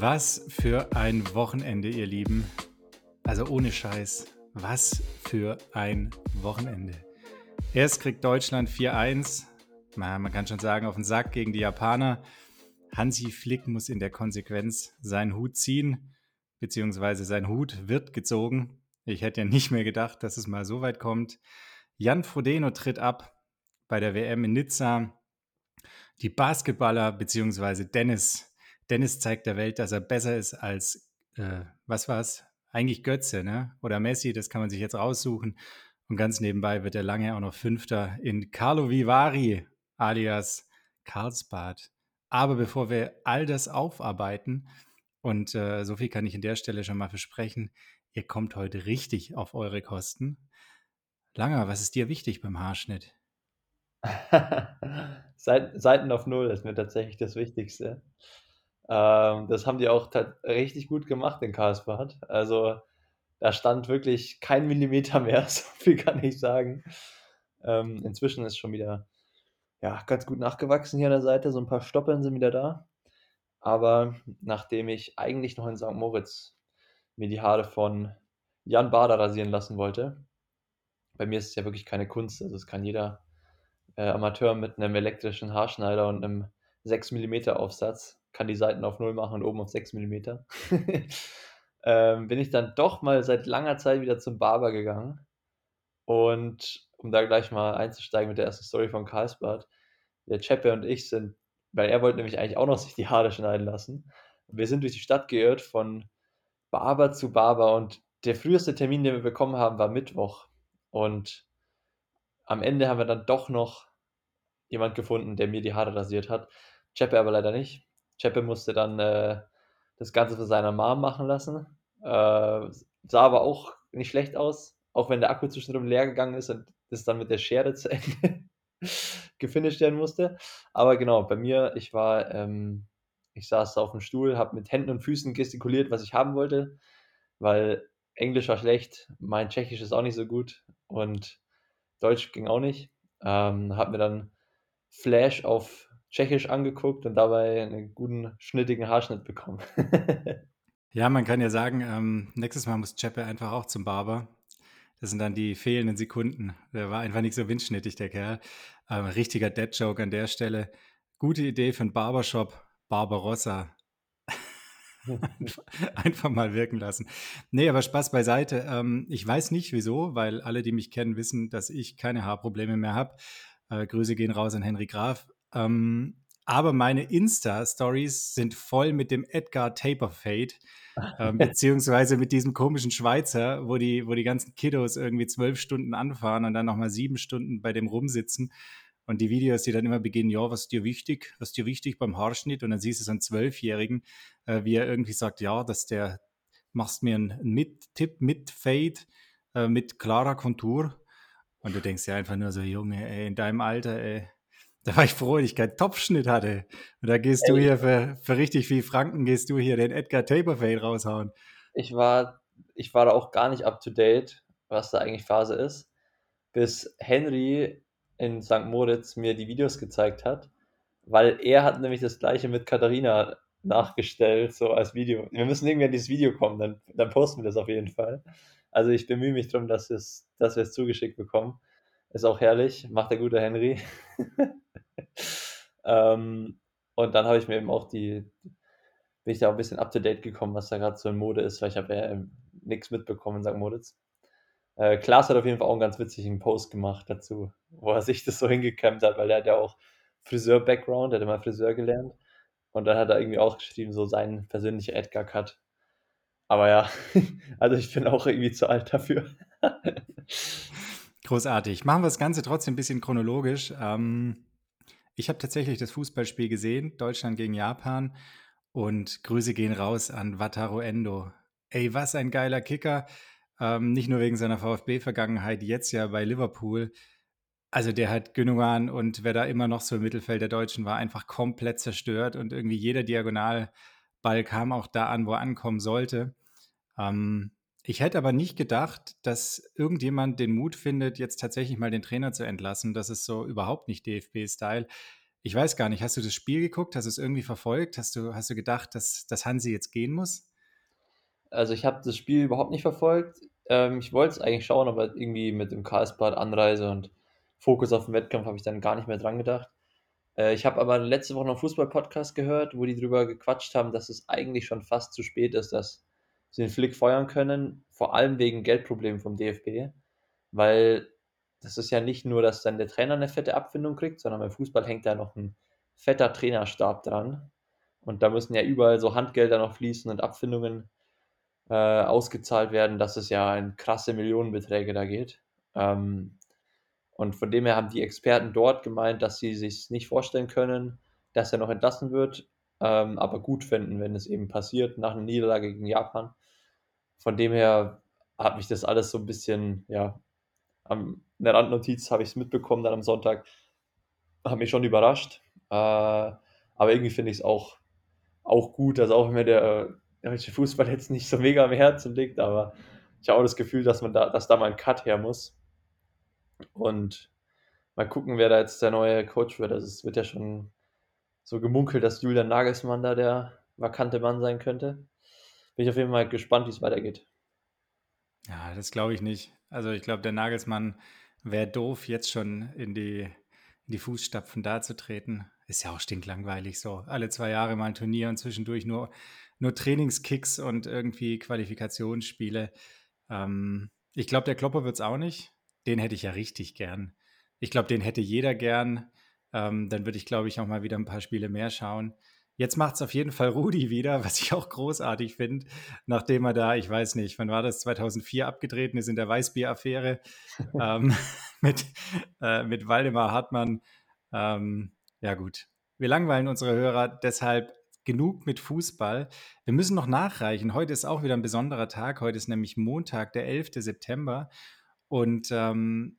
Was für ein Wochenende, ihr Lieben. Also ohne Scheiß. Was für ein Wochenende. Erst kriegt Deutschland 4-1. Man kann schon sagen, auf den Sack gegen die Japaner. Hansi Flick muss in der Konsequenz seinen Hut ziehen, beziehungsweise sein Hut wird gezogen. Ich hätte ja nicht mehr gedacht, dass es mal so weit kommt. Jan Frodeno tritt ab bei der WM in Nizza. Die Basketballer, beziehungsweise Dennis Dennis zeigt der Welt, dass er besser ist als, äh, was war's? Eigentlich Götze, ne? Oder Messi, das kann man sich jetzt raussuchen. Und ganz nebenbei wird er lange auch noch Fünfter in Carlo Vivari, alias Karlsbad. Aber bevor wir all das aufarbeiten, und äh, so viel kann ich an der Stelle schon mal versprechen, ihr kommt heute richtig auf eure Kosten. Langer, was ist dir wichtig beim Haarschnitt? Seiten auf Null ist mir tatsächlich das Wichtigste. Ähm, das haben die auch richtig gut gemacht in Karlsbad. Also da stand wirklich kein Millimeter mehr, so viel kann ich sagen. Ähm, inzwischen ist schon wieder ja, ganz gut nachgewachsen hier an der Seite. So ein paar Stoppeln sind wieder da. Aber nachdem ich eigentlich noch in St. Moritz mir die Haare von Jan Bader rasieren lassen wollte, bei mir ist es ja wirklich keine Kunst. Also es kann jeder äh, Amateur mit einem elektrischen Haarschneider und einem 6 mm Aufsatz kann die Seiten auf 0 machen und oben auf 6 mm. ähm, bin ich dann doch mal seit langer Zeit wieder zum Barber gegangen. Und um da gleich mal einzusteigen mit der ersten Story von Karlsbad, der Cheppe und ich sind, weil er wollte nämlich eigentlich auch noch sich die Haare schneiden lassen. Wir sind durch die Stadt geirrt von Barber zu Barber und der früheste Termin, den wir bekommen haben, war Mittwoch. Und am Ende haben wir dann doch noch jemand gefunden, der mir die Haare rasiert hat. Cheppe aber leider nicht. Cheppe musste dann äh, das Ganze für seine Mom machen lassen. Äh, sah aber auch nicht schlecht aus, auch wenn der Akku zwischendrin leer gegangen ist und das dann mit der Schere zu Ende gefinisht werden musste. Aber genau, bei mir, ich war, ähm, ich saß auf dem Stuhl, habe mit Händen und Füßen gestikuliert, was ich haben wollte, weil Englisch war schlecht, mein Tschechisch ist auch nicht so gut und Deutsch ging auch nicht. Ähm, habe mir dann Flash auf Tschechisch angeguckt und dabei einen guten, schnittigen Haarschnitt bekommen. ja, man kann ja sagen, ähm, nächstes Mal muss Cheppe einfach auch zum Barber. Das sind dann die fehlenden Sekunden. Der war einfach nicht so windschnittig, der Kerl. Ähm, richtiger Dead-Joke an der Stelle. Gute Idee für einen Barbershop, Barbarossa. einfach mal wirken lassen. Nee, aber Spaß beiseite. Ähm, ich weiß nicht wieso, weil alle, die mich kennen, wissen, dass ich keine Haarprobleme mehr habe. Äh, Grüße gehen raus an Henry Graf. Ähm, aber meine Insta-Stories sind voll mit dem Edgar Taper Fade, ähm, beziehungsweise mit diesem komischen Schweizer, wo die, wo die ganzen Kiddos irgendwie zwölf Stunden anfahren und dann nochmal sieben Stunden bei dem rumsitzen. Und die Videos, die dann immer beginnen, ja, was ist dir wichtig? Was ist dir wichtig beim Haarschnitt? Und dann siehst du so einen Zwölfjährigen, äh, wie er irgendwie sagt, ja, dass der, machst mir einen Mit-Tipp mit Fade, äh, mit klarer Kontur. Und du denkst ja einfach nur so, Junge, ey, in deinem Alter, ey, da war ich froh, dass ich keinen Topfschnitt hatte. Und da gehst Ey. du hier für, für richtig viel Franken, gehst du hier den Edgar Taperfade raushauen. Ich war, ich war da auch gar nicht up to date, was da eigentlich Phase ist, bis Henry in St. Moritz mir die Videos gezeigt hat, weil er hat nämlich das gleiche mit Katharina nachgestellt, so als Video. Wir müssen irgendwie an dieses Video kommen, dann, dann posten wir das auf jeden Fall. Also ich bemühe mich darum, dass, dass wir es zugeschickt bekommen. Ist auch herrlich, macht der gute Henry. ähm, und dann habe ich mir eben auch die, bin ich da auch ein bisschen up to date gekommen, was da gerade so in Mode ist, weil ich habe ja nichts mitbekommen in St. Moritz. Äh, Klaas hat auf jeden Fall auch einen ganz witzigen Post gemacht dazu, wo er sich das so hingekämmt hat, weil er hat ja auch Friseur-Background, er hat immer Friseur gelernt. Und dann hat er irgendwie auch geschrieben, so sein persönlicher Edgar-Cut. Aber ja, also ich bin auch irgendwie zu alt dafür. Großartig. Machen wir das Ganze trotzdem ein bisschen chronologisch. Ähm, ich habe tatsächlich das Fußballspiel gesehen, Deutschland gegen Japan. Und Grüße gehen raus an Wataru Endo. Ey, was ein geiler Kicker. Ähm, nicht nur wegen seiner VfB-Vergangenheit, jetzt ja bei Liverpool. Also der hat Gündogan und wer da immer noch so im Mittelfeld der Deutschen war, einfach komplett zerstört. Und irgendwie jeder Diagonalball kam auch da an, wo er ankommen sollte. Ähm, ich hätte aber nicht gedacht, dass irgendjemand den Mut findet, jetzt tatsächlich mal den Trainer zu entlassen. Das ist so überhaupt nicht DFB-Style. ich weiß gar nicht, hast du das Spiel geguckt? Hast du es irgendwie verfolgt? Hast du, hast du gedacht, dass, dass Hansi jetzt gehen muss? Also ich habe das Spiel überhaupt nicht verfolgt. Ähm, ich wollte es eigentlich schauen, aber irgendwie mit dem Karlsbad Anreise und Fokus auf den Wettkampf habe ich dann gar nicht mehr dran gedacht. Äh, ich habe aber letzte Woche noch einen Fußball-Podcast gehört, wo die drüber gequatscht haben, dass es eigentlich schon fast zu spät ist, dass sie den Flick feuern können, vor allem wegen Geldproblemen vom DFB, weil das ist ja nicht nur, dass dann der Trainer eine fette Abfindung kriegt, sondern beim Fußball hängt da noch ein fetter Trainerstab dran. Und da müssen ja überall so Handgelder noch fließen und Abfindungen äh, ausgezahlt werden, dass es ja in krasse Millionenbeträge da geht. Ähm, und von dem her haben die Experten dort gemeint, dass sie sich nicht vorstellen können, dass er noch entlassen wird, ähm, aber gut finden, wenn es eben passiert nach einer Niederlage gegen Japan. Von dem her hat mich das alles so ein bisschen, ja, am, in der Randnotiz habe ich es mitbekommen dann am Sonntag, hat mich schon überrascht. Äh, aber irgendwie finde ich es auch, auch gut, dass auch wenn mir der deutsche Fußball jetzt nicht so mega am Herzen liegt, aber ich habe auch das Gefühl, dass man da, dass da mal ein Cut her muss. Und mal gucken, wer da jetzt der neue Coach wird. Also es wird ja schon so gemunkelt, dass Julian Nagelsmann da der vakante Mann sein könnte. Bin ich auf jeden Fall gespannt, wie es weitergeht. Ja, das glaube ich nicht. Also ich glaube, der Nagelsmann wäre doof, jetzt schon in die, in die Fußstapfen da zu treten. Ist ja auch stinklangweilig so. Alle zwei Jahre mal ein Turnier und zwischendurch nur, nur Trainingskicks und irgendwie Qualifikationsspiele. Ähm, ich glaube, der Klopper wird es auch nicht. Den hätte ich ja richtig gern. Ich glaube, den hätte jeder gern. Ähm, dann würde ich, glaube ich, auch mal wieder ein paar Spiele mehr schauen. Jetzt macht es auf jeden Fall Rudi wieder, was ich auch großartig finde, nachdem er da, ich weiß nicht, wann war das, 2004 abgetreten ist in der Weißbier-Affäre ähm, mit, äh, mit Waldemar Hartmann. Ähm, ja gut, wir langweilen unsere Hörer, deshalb genug mit Fußball. Wir müssen noch nachreichen. Heute ist auch wieder ein besonderer Tag. Heute ist nämlich Montag, der 11. September. Und ähm,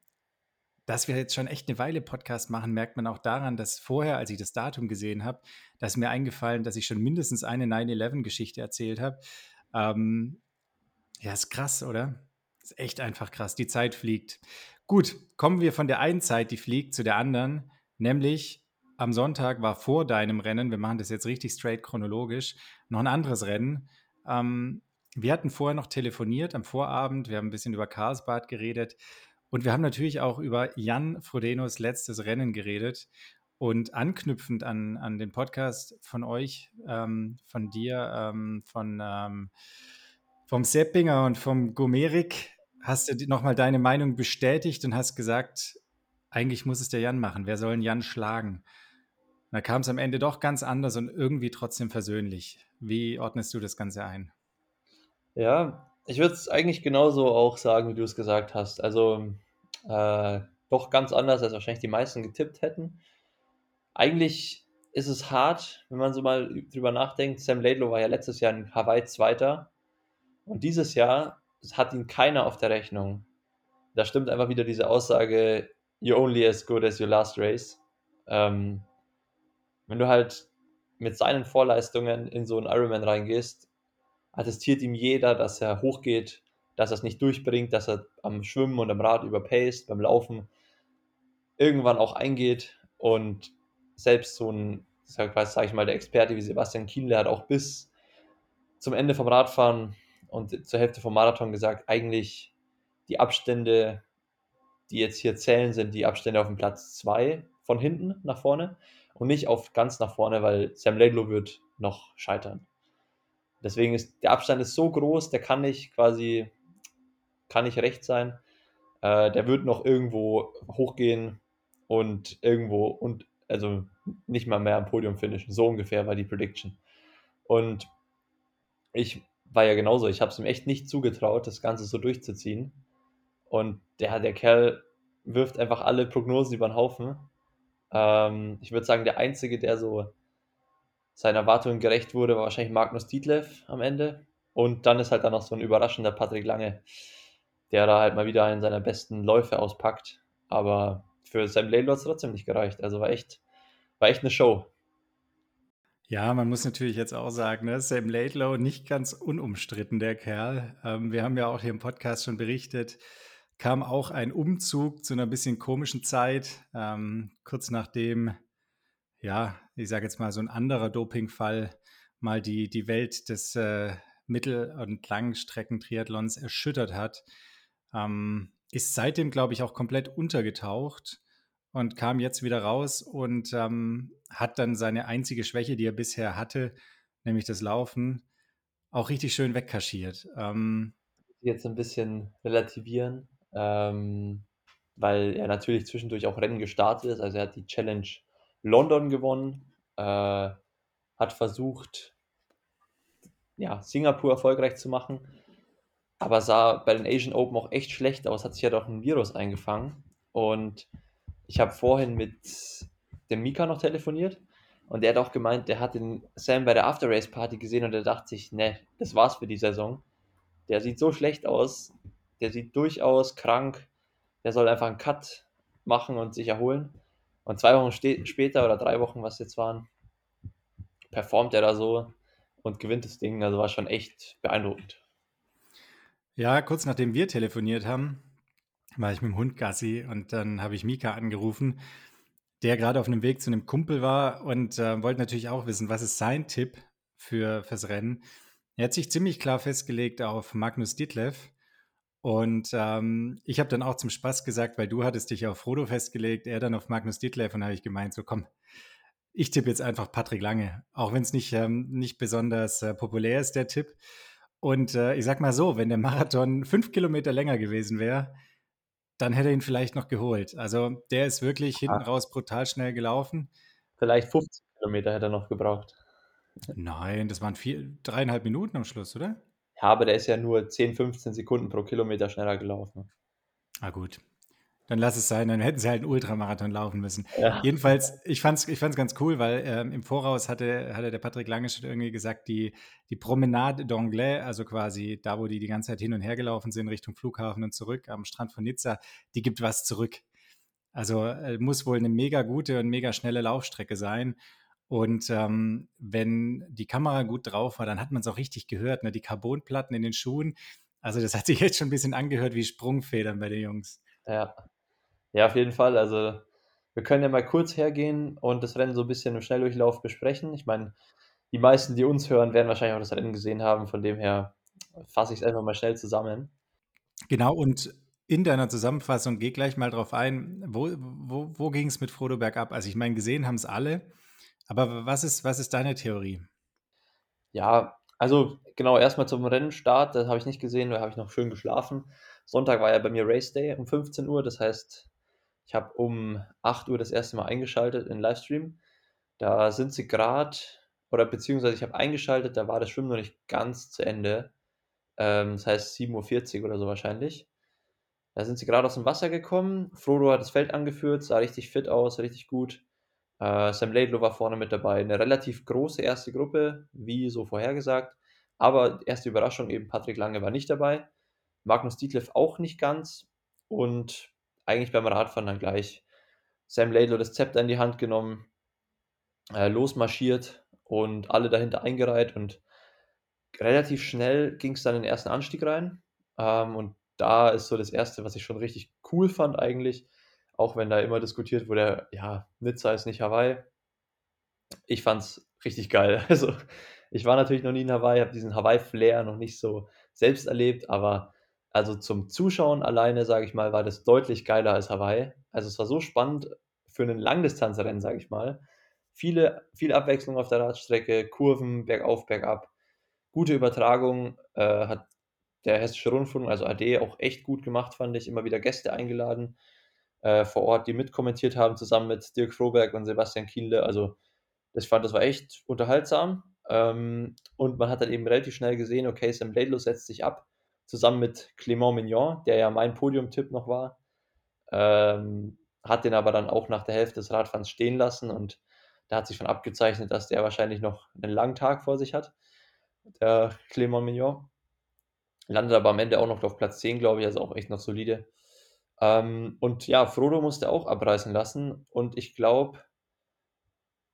dass wir jetzt schon echt eine Weile Podcast machen, merkt man auch daran, dass vorher, als ich das Datum gesehen habe, da ist mir eingefallen, dass ich schon mindestens eine 9-11-Geschichte erzählt habe. Ähm, ja, ist krass, oder? Ist echt einfach krass. Die Zeit fliegt. Gut, kommen wir von der einen Zeit, die fliegt, zu der anderen. Nämlich am Sonntag war vor deinem Rennen, wir machen das jetzt richtig straight chronologisch, noch ein anderes Rennen. Ähm, wir hatten vorher noch telefoniert am Vorabend. Wir haben ein bisschen über Karlsbad geredet. Und wir haben natürlich auch über Jan Frodenos letztes Rennen geredet. Und anknüpfend an, an den Podcast von euch, ähm, von dir, ähm, von, ähm, vom Seppinger und vom Gomerik, hast du nochmal deine Meinung bestätigt und hast gesagt, eigentlich muss es der Jan machen. Wer soll Jan schlagen? Und da kam es am Ende doch ganz anders und irgendwie trotzdem versöhnlich. Wie ordnest du das Ganze ein? Ja, ich würde es eigentlich genauso auch sagen, wie du es gesagt hast. Also äh, doch ganz anders, als wahrscheinlich die meisten getippt hätten. Eigentlich ist es hart, wenn man so mal drüber nachdenkt. Sam Laidlow war ja letztes Jahr in Hawaii Zweiter und dieses Jahr hat ihn keiner auf der Rechnung. Da stimmt einfach wieder diese Aussage, you're only as good as your last race. Ähm, wenn du halt mit seinen Vorleistungen in so einen Ironman reingehst, attestiert ihm jeder, dass er hochgeht, dass er es nicht durchbringt, dass er am Schwimmen und am Rad überpaced, beim Laufen irgendwann auch eingeht und selbst so ein, sag, ich mal, der Experte wie Sebastian Kienle hat auch bis zum Ende vom Radfahren und zur Hälfte vom Marathon gesagt, eigentlich die Abstände, die jetzt hier zählen, sind die Abstände auf dem Platz 2 von hinten nach vorne und nicht auf ganz nach vorne, weil Sam Laidlow wird noch scheitern. Deswegen ist der Abstand ist so groß, der kann nicht quasi, kann nicht recht sein. Äh, der wird noch irgendwo hochgehen und irgendwo und also nicht mal mehr am Podium finishen. So ungefähr war die Prediction. Und ich war ja genauso. Ich habe es ihm echt nicht zugetraut, das Ganze so durchzuziehen. Und der, der Kerl wirft einfach alle Prognosen über den Haufen. Ähm, ich würde sagen, der Einzige, der so seinen Erwartungen gerecht wurde, war wahrscheinlich Magnus Dietlev am Ende. Und dann ist halt dann noch so ein überraschender Patrick Lange, der da halt mal wieder einen seiner besten Läufe auspackt. Aber für Sam Laidlaw hat es trotzdem nicht gereicht. Also war echt, war echt eine Show. Ja, man muss natürlich jetzt auch sagen, ne, Sam Laidlaw nicht ganz unumstritten, der Kerl. Ähm, wir haben ja auch hier im Podcast schon berichtet, kam auch ein Umzug zu einer bisschen komischen Zeit, ähm, kurz nachdem ja, ich sage jetzt mal, so ein anderer Dopingfall mal die, die Welt des äh, Mittel- und Langstreckentriathlons erschüttert hat. Ähm, ist seitdem, glaube ich, auch komplett untergetaucht und kam jetzt wieder raus und ähm, hat dann seine einzige Schwäche, die er bisher hatte, nämlich das Laufen, auch richtig schön wegkaschiert. Ähm, jetzt ein bisschen relativieren, ähm, weil er natürlich zwischendurch auch Rennen gestartet ist. Also er hat die Challenge London gewonnen, äh, hat versucht, ja, Singapur erfolgreich zu machen, aber sah bei den Asian Open auch echt schlecht aus, hat sich ja doch ein Virus eingefangen. Und ich habe vorhin mit dem Mika noch telefoniert und der hat auch gemeint, der hat den Sam bei der After Race Party gesehen und er dachte sich, ne, das war's für die Saison. Der sieht so schlecht aus, der sieht durchaus krank, der soll einfach einen Cut machen und sich erholen. Und zwei Wochen später oder drei Wochen, was jetzt waren, performt er da so und gewinnt das Ding. Also war schon echt beeindruckend. Ja, kurz nachdem wir telefoniert haben, war ich mit dem Hund Gassi und dann habe ich Mika angerufen, der gerade auf einem Weg zu einem Kumpel war und äh, wollte natürlich auch wissen, was ist sein Tipp für fürs Rennen. Er hat sich ziemlich klar festgelegt auf Magnus Ditlev. Und ähm, ich habe dann auch zum Spaß gesagt, weil du hattest dich auf Frodo festgelegt, er dann auf Magnus Ditlev und habe ich gemeint, so komm, ich tippe jetzt einfach Patrick Lange, auch wenn es nicht, ähm, nicht besonders äh, populär ist, der Tipp. Und äh, ich sag mal so, wenn der Marathon fünf Kilometer länger gewesen wäre, dann hätte er ihn vielleicht noch geholt. Also der ist wirklich ah. hinten raus brutal schnell gelaufen. Vielleicht 50 Kilometer hätte er noch gebraucht. Nein, das waren vier, dreieinhalb Minuten am Schluss, oder? Ja, aber der ist ja nur 10, 15 Sekunden pro Kilometer schneller gelaufen. Ah, gut dann lass es sein, dann hätten sie halt einen Ultramarathon laufen müssen. Ja. Jedenfalls, ich fand es ich fand's ganz cool, weil ähm, im Voraus hatte, hatte der Patrick Lange schon irgendwie gesagt, die, die Promenade d'Anglais, also quasi da, wo die die ganze Zeit hin und her gelaufen sind, Richtung Flughafen und zurück am Strand von Nizza, die gibt was zurück. Also äh, muss wohl eine mega gute und mega schnelle Laufstrecke sein. Und ähm, wenn die Kamera gut drauf war, dann hat man es auch richtig gehört, ne? die Carbonplatten in den Schuhen. Also das hat sich jetzt schon ein bisschen angehört wie Sprungfedern bei den Jungs. Ja, ja, auf jeden Fall. Also, wir können ja mal kurz hergehen und das Rennen so ein bisschen im Schnelldurchlauf besprechen. Ich meine, die meisten, die uns hören, werden wahrscheinlich auch das Rennen gesehen haben. Von dem her fasse ich es einfach mal schnell zusammen. Genau, und in deiner Zusammenfassung geh gleich mal drauf ein, wo, wo, wo ging es mit Frodo bergab? Also ich meine, gesehen haben es alle, aber was ist, was ist deine Theorie? Ja, also genau, erstmal zum Rennenstart, das habe ich nicht gesehen, da habe ich noch schön geschlafen. Sonntag war ja bei mir Race Day um 15 Uhr, das heißt, ich habe um 8 Uhr das erste Mal eingeschaltet in Livestream. Da sind sie gerade, oder beziehungsweise ich habe eingeschaltet, da war das Schwimmen noch nicht ganz zu Ende. Ähm, das heißt 7.40 Uhr oder so wahrscheinlich. Da sind sie gerade aus dem Wasser gekommen. Frodo hat das Feld angeführt, sah richtig fit aus, richtig gut. Äh, Sam Laidlow war vorne mit dabei. Eine relativ große erste Gruppe, wie so vorhergesagt. Aber erste Überraschung eben, Patrick Lange war nicht dabei. Magnus Dietleff auch nicht ganz. Und eigentlich beim Radfahren dann gleich Sam Laidlow das Zepter in die Hand genommen, äh, losmarschiert und alle dahinter eingereiht und relativ schnell ging es dann in den ersten Anstieg rein. Ähm, und da ist so das Erste, was ich schon richtig cool fand eigentlich, auch wenn da immer diskutiert wurde, ja, Nizza ist nicht Hawaii. Ich fand es richtig geil. Also ich war natürlich noch nie in Hawaii, habe diesen Hawaii-Flair noch nicht so selbst erlebt, aber also zum Zuschauen alleine, sage ich mal, war das deutlich geiler als Hawaii. Also es war so spannend für einen Langdistanzrennen, sage ich mal. Viele, viel Abwechslung auf der Radstrecke, Kurven, bergauf, bergab. Gute Übertragung äh, hat der Hessische Rundfunk, also AD, auch echt gut gemacht, fand ich. Immer wieder Gäste eingeladen äh, vor Ort, die mitkommentiert haben, zusammen mit Dirk Froberg und Sebastian Kienle. Also das fand, das war echt unterhaltsam. Ähm, und man hat dann eben relativ schnell gesehen, okay, Sam Laidlow setzt sich ab zusammen mit Clément Mignon, der ja mein Podiumtipp noch war. Ähm, hat den aber dann auch nach der Hälfte des Radfahrens stehen lassen und da hat sich schon abgezeichnet, dass der wahrscheinlich noch einen langen Tag vor sich hat, der Clément Mignon. Landet aber am Ende auch noch auf Platz 10, glaube ich, also auch echt noch solide. Ähm, und ja, Frodo musste auch abreißen lassen und ich glaube,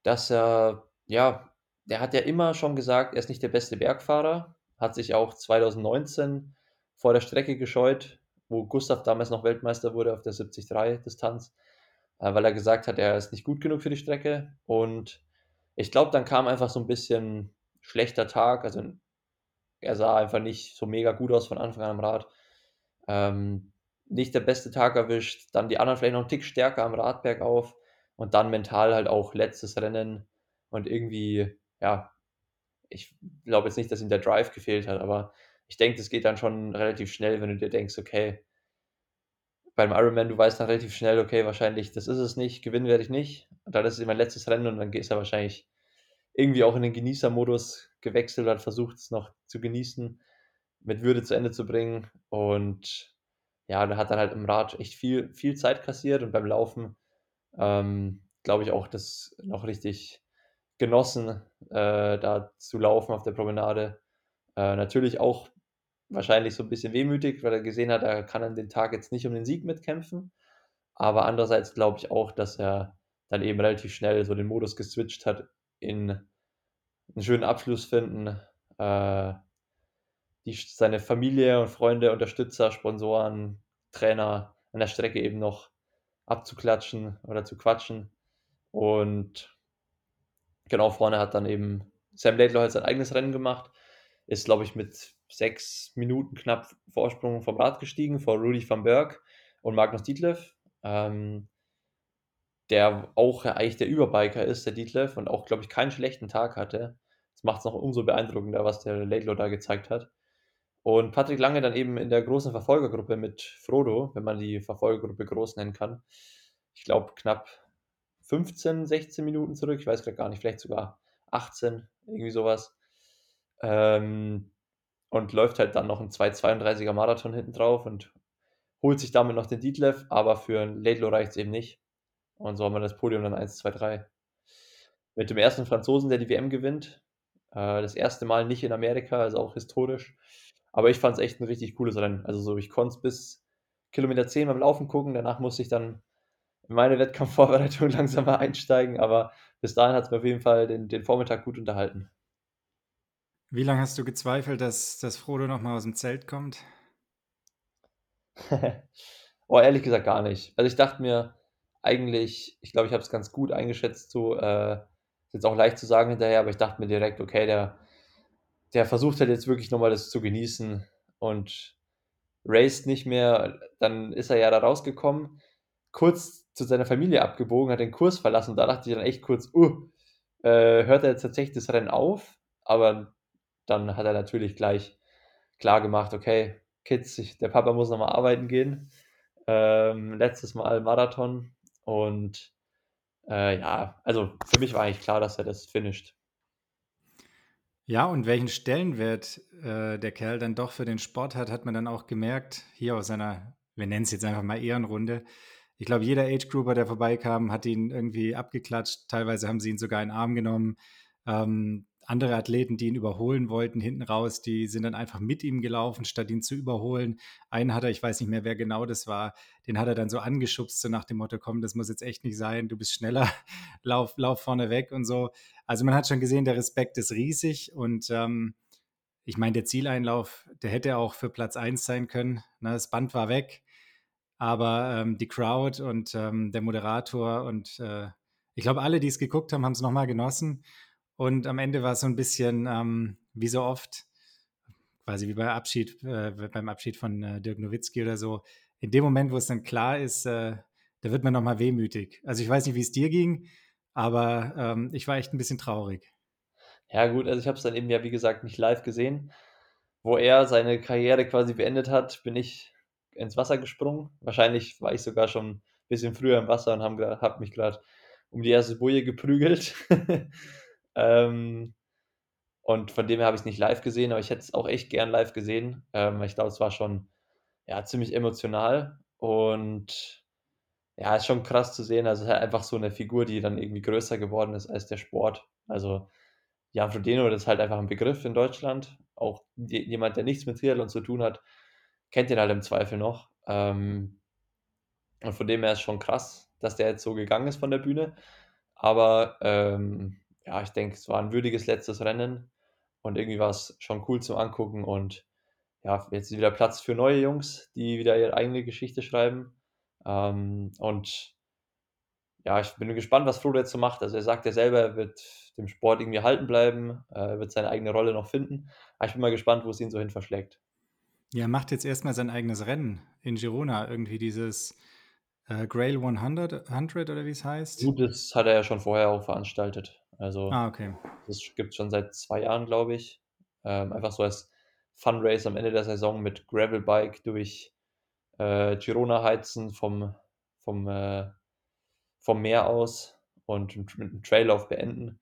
dass er, ja, der hat ja immer schon gesagt, er ist nicht der beste Bergfahrer, hat sich auch 2019 vor der Strecke gescheut, wo Gustav damals noch Weltmeister wurde auf der 73-Distanz. äh, weil er gesagt hat, er ist nicht gut genug für die Strecke. Und ich glaube, dann kam einfach so ein bisschen schlechter Tag. Also er sah einfach nicht so mega gut aus von Anfang an am Rad. Ähm, nicht der beste Tag erwischt, dann die anderen vielleicht noch einen Tick stärker am Radberg auf und dann mental halt auch letztes Rennen und irgendwie, ja, ich glaube jetzt nicht, dass ihm der Drive gefehlt hat, aber ich denke, das geht dann schon relativ schnell, wenn du dir denkst, okay, beim Ironman, du weißt dann relativ schnell, okay, wahrscheinlich, das ist es nicht, gewinnen werde ich nicht. Und dann ist es mein letztes Rennen und dann ist er wahrscheinlich irgendwie auch in den Genießermodus gewechselt, hat versucht, es noch zu genießen, mit Würde zu Ende zu bringen. Und ja, da hat dann halt im Rad echt viel, viel Zeit kassiert und beim Laufen ähm, glaube ich auch das noch richtig genossen, äh, da zu laufen auf der Promenade. Äh, natürlich auch wahrscheinlich so ein bisschen wehmütig, weil er gesehen hat, er kann an dem Tag jetzt nicht um den Sieg mitkämpfen. Aber andererseits glaube ich auch, dass er dann eben relativ schnell so den Modus geswitcht hat in einen schönen Abschluss finden, äh, die, seine Familie und Freunde, Unterstützer, Sponsoren, Trainer an der Strecke eben noch abzuklatschen oder zu quatschen. Und genau vorne hat dann eben Sam Laidlaw halt sein eigenes Rennen gemacht, ist, glaube ich, mit sechs Minuten knapp Vorsprung vom Rad gestiegen vor Rudy van Berg und Magnus Dietleff, ähm, der auch eigentlich der Überbiker ist, der Dietleff, und auch, glaube ich, keinen schlechten Tag hatte. Das macht es noch umso beeindruckender, was der Laidlaw da gezeigt hat. Und Patrick Lange dann eben in der großen Verfolgergruppe mit Frodo, wenn man die Verfolgergruppe groß nennen kann. Ich glaube, knapp 15, 16 Minuten zurück. Ich weiß gerade gar nicht, vielleicht sogar 18, irgendwie sowas. Ähm, und läuft halt dann noch ein 2,32er Marathon hinten drauf und holt sich damit noch den Dietlev, aber für ein Laidlow reicht es eben nicht. Und so haben wir das Podium dann 1, 2, 3. Mit dem ersten Franzosen, der die WM gewinnt. Äh, das erste Mal nicht in Amerika, also auch historisch. Aber ich fand es echt ein richtig cooles Rennen. Also so, ich konnte es bis Kilometer 10 beim Laufen gucken. Danach musste ich dann in meine Wettkampfvorbereitung langsam mal einsteigen. Aber bis dahin hat es mir auf jeden Fall den, den Vormittag gut unterhalten. Wie lange hast du gezweifelt, dass, dass Frodo nochmal aus dem Zelt kommt? oh, ehrlich gesagt gar nicht. Also ich dachte mir eigentlich, ich glaube, ich habe es ganz gut eingeschätzt, so äh, ist jetzt auch leicht zu sagen hinterher, aber ich dachte mir direkt, okay, der, der versucht halt jetzt wirklich nochmal das zu genießen und raced nicht mehr, dann ist er ja da rausgekommen, kurz zu seiner Familie abgebogen, hat den Kurs verlassen. Da dachte ich dann echt kurz, uh, äh, hört er jetzt tatsächlich das Rennen auf? Aber dann hat er natürlich gleich klar gemacht, okay, Kids, ich, der Papa muss nochmal arbeiten gehen. Ähm, letztes Mal Marathon und äh, ja, also für mich war eigentlich klar, dass er das finisht. Ja, und welchen Stellenwert äh, der Kerl dann doch für den Sport hat, hat man dann auch gemerkt, hier aus seiner, wir nennen es jetzt einfach mal Ehrenrunde. Ich glaube, jeder Age-Grouper, der vorbeikam, hat ihn irgendwie abgeklatscht. Teilweise haben sie ihn sogar in den Arm genommen. Ähm, andere Athleten, die ihn überholen wollten, hinten raus, die sind dann einfach mit ihm gelaufen, statt ihn zu überholen. Einen hat er, ich weiß nicht mehr, wer genau das war, den hat er dann so angeschubst, so nach dem Motto, komm, das muss jetzt echt nicht sein, du bist schneller, lauf, lauf vorne weg und so. Also man hat schon gesehen, der Respekt ist riesig und ähm, ich meine, der Zieleinlauf, der hätte auch für Platz 1 sein können. Ne? Das Band war weg, aber ähm, die Crowd und ähm, der Moderator und äh, ich glaube, alle, die es geguckt haben, haben es nochmal genossen. Und am Ende war es so ein bisschen ähm, wie so oft, quasi wie bei Abschied, äh, beim Abschied von äh, Dirk Nowitzki oder so. In dem Moment, wo es dann klar ist, äh, da wird man nochmal wehmütig. Also ich weiß nicht, wie es dir ging, aber ähm, ich war echt ein bisschen traurig. Ja, gut, also ich habe es dann eben ja, wie gesagt, nicht live gesehen. Wo er seine Karriere quasi beendet hat, bin ich ins Wasser gesprungen. Wahrscheinlich war ich sogar schon ein bisschen früher im Wasser und habe hab mich gerade um die erste Boje geprügelt. Ähm, und von dem her habe ich es nicht live gesehen, aber ich hätte es auch echt gern live gesehen. Ähm, ich glaube, es war schon ja, ziemlich emotional und ja, ist schon krass zu sehen. Also, es ist halt einfach so eine Figur, die dann irgendwie größer geworden ist als der Sport. Also, Jan Frodeno, das ist halt einfach ein Begriff in Deutschland. Auch jemand, der nichts mit Triathlon zu tun hat, kennt den halt im Zweifel noch. Ähm, und von dem her ist schon krass, dass der jetzt so gegangen ist von der Bühne. Aber ähm, ja, ich denke, es war ein würdiges letztes Rennen und irgendwie war es schon cool zum Angucken und ja, jetzt ist wieder Platz für neue Jungs, die wieder ihre eigene Geschichte schreiben. Ähm, und ja, ich bin gespannt, was Frodo jetzt so macht. Also er sagt ja selber, er wird dem Sport irgendwie halten bleiben, äh, er wird seine eigene Rolle noch finden. Aber ich bin mal gespannt, wo es ihn so hin verschlägt. Ja, er macht jetzt erstmal sein eigenes Rennen in Girona, irgendwie dieses äh, Grail 100, 100 oder wie es heißt. Gut, das hat er ja schon vorher auch veranstaltet. Also Ah, okay. das gibt es schon seit zwei Jahren, glaube ich. Ähm, einfach so als Funrace am Ende der Saison mit Gravelbike durch äh, Girona heizen vom, vom, äh, vom Meer aus und mit einem Traillauf beenden.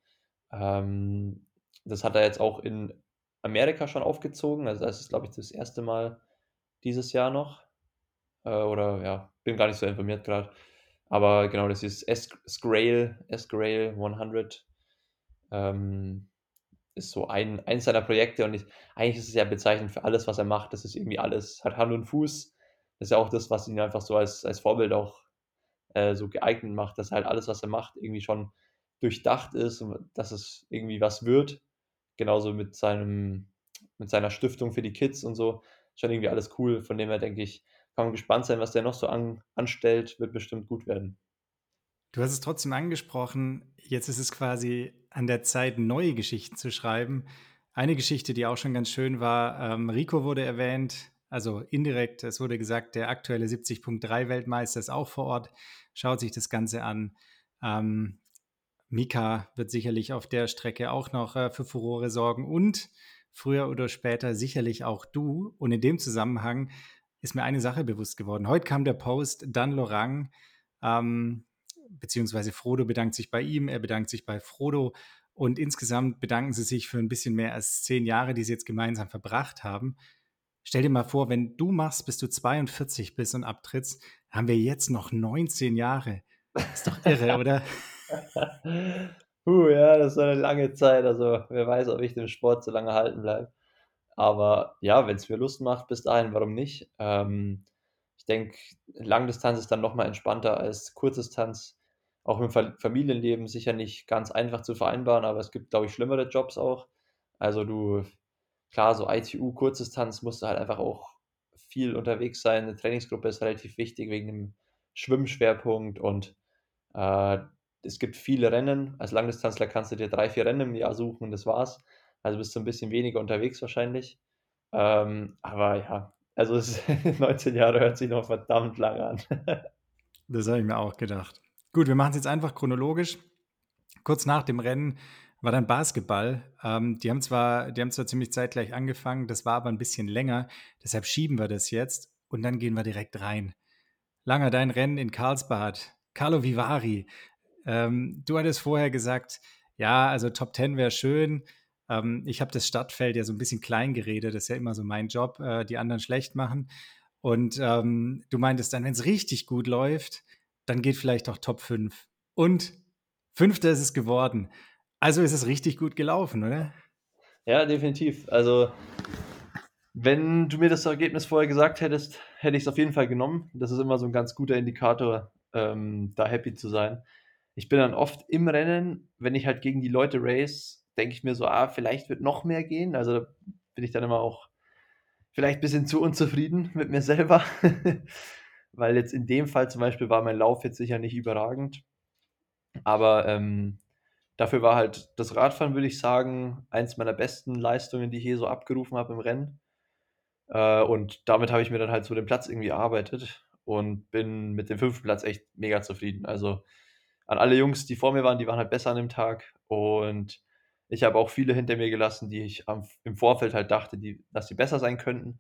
Ähm, das hat er jetzt auch in Amerika schon aufgezogen. Also das ist, glaube ich, das erste Mal dieses Jahr noch. Äh, oder ja, bin gar nicht so informiert gerade. Aber genau, das ist S-Grail, S-Grail 100. Ähm, ist so ein, eins seiner Projekte und ich, eigentlich ist es ja bezeichnend für alles, was er macht. Das ist irgendwie alles, hat Hand und Fuß. Das ist ja auch das, was ihn einfach so als, als Vorbild auch äh, so geeignet macht, dass halt alles, was er macht, irgendwie schon durchdacht ist und dass es irgendwie was wird. Genauso mit seinem, mit seiner Stiftung für die Kids und so. Schon irgendwie alles cool. Von dem her denke ich, kann man gespannt sein, was der noch so an, anstellt. Wird bestimmt gut werden. Du hast es trotzdem angesprochen. Jetzt ist es quasi an der Zeit, neue Geschichten zu schreiben. Eine Geschichte, die auch schon ganz schön war, ähm, Rico wurde erwähnt, also indirekt, es wurde gesagt, der aktuelle 70.3 Weltmeister ist auch vor Ort, schaut sich das Ganze an. Ähm, Mika wird sicherlich auf der Strecke auch noch äh, für Furore sorgen und früher oder später sicherlich auch du. Und in dem Zusammenhang ist mir eine Sache bewusst geworden. Heute kam der Post, Dan Lorang, ähm, beziehungsweise Frodo bedankt sich bei ihm, er bedankt sich bei Frodo und insgesamt bedanken sie sich für ein bisschen mehr als zehn Jahre, die sie jetzt gemeinsam verbracht haben. Stell dir mal vor, wenn du machst, bis du 42 bist und abtrittst, haben wir jetzt noch 19 Jahre. Ist doch irre, oder? Puh, ja, das ist eine lange Zeit. Also, wer weiß, ob ich den Sport so lange halten bleibe. Aber ja, wenn es mir Lust macht, bis dahin, warum nicht? Ähm, ich denke, Langdistanz ist dann nochmal entspannter als Kurzdistanz. Auch im Familienleben sicher nicht ganz einfach zu vereinbaren, aber es gibt, glaube ich, schlimmere Jobs auch. Also du, klar, so ITU, Kurzdistanz musst du halt einfach auch viel unterwegs sein. Eine Trainingsgruppe ist relativ wichtig wegen dem Schwimmschwerpunkt und äh, es gibt viele Rennen. Als Langdistanzler kannst du dir drei, vier Rennen im Jahr suchen und das war's. Also bist du ein bisschen weniger unterwegs wahrscheinlich. Ähm, aber ja, also 19 Jahre hört sich noch verdammt lang an. das habe ich mir auch gedacht. Gut, wir machen es jetzt einfach chronologisch. Kurz nach dem Rennen war dann Basketball. Ähm, die, haben zwar, die haben zwar ziemlich zeitgleich angefangen, das war aber ein bisschen länger. Deshalb schieben wir das jetzt und dann gehen wir direkt rein. Langer, dein Rennen in Karlsbad. Carlo Vivari, ähm, du hattest vorher gesagt, ja, also Top 10 wäre schön. Ähm, ich habe das Stadtfeld ja so ein bisschen klein geredet, das ist ja immer so mein Job, äh, die anderen schlecht machen. Und ähm, du meintest dann, wenn es richtig gut läuft, dann geht vielleicht auch Top 5. Und Fünfter ist es geworden. Also ist es richtig gut gelaufen, oder? Ja, definitiv. Also, wenn du mir das Ergebnis vorher gesagt hättest, hätte ich es auf jeden Fall genommen. Das ist immer so ein ganz guter Indikator, ähm, da happy zu sein ich bin dann oft im Rennen, wenn ich halt gegen die Leute race, denke ich mir so, ah, vielleicht wird noch mehr gehen. Also bin ich dann immer auch vielleicht ein bisschen zu unzufrieden mit mir selber. Weil jetzt in dem Fall zum Beispiel war mein Lauf jetzt sicher nicht überragend. Aber ähm, dafür war halt das Radfahren, würde ich sagen, eins meiner besten Leistungen, die ich hier so abgerufen habe im Rennen. Äh, und damit habe ich mir dann halt so den Platz irgendwie erarbeitet und bin mit dem fünften Platz echt mega zufrieden. Also an alle Jungs, die vor mir waren, die waren halt besser an dem Tag. Und ich habe auch viele hinter mir gelassen, die ich am, im Vorfeld halt dachte, die, dass sie besser sein könnten.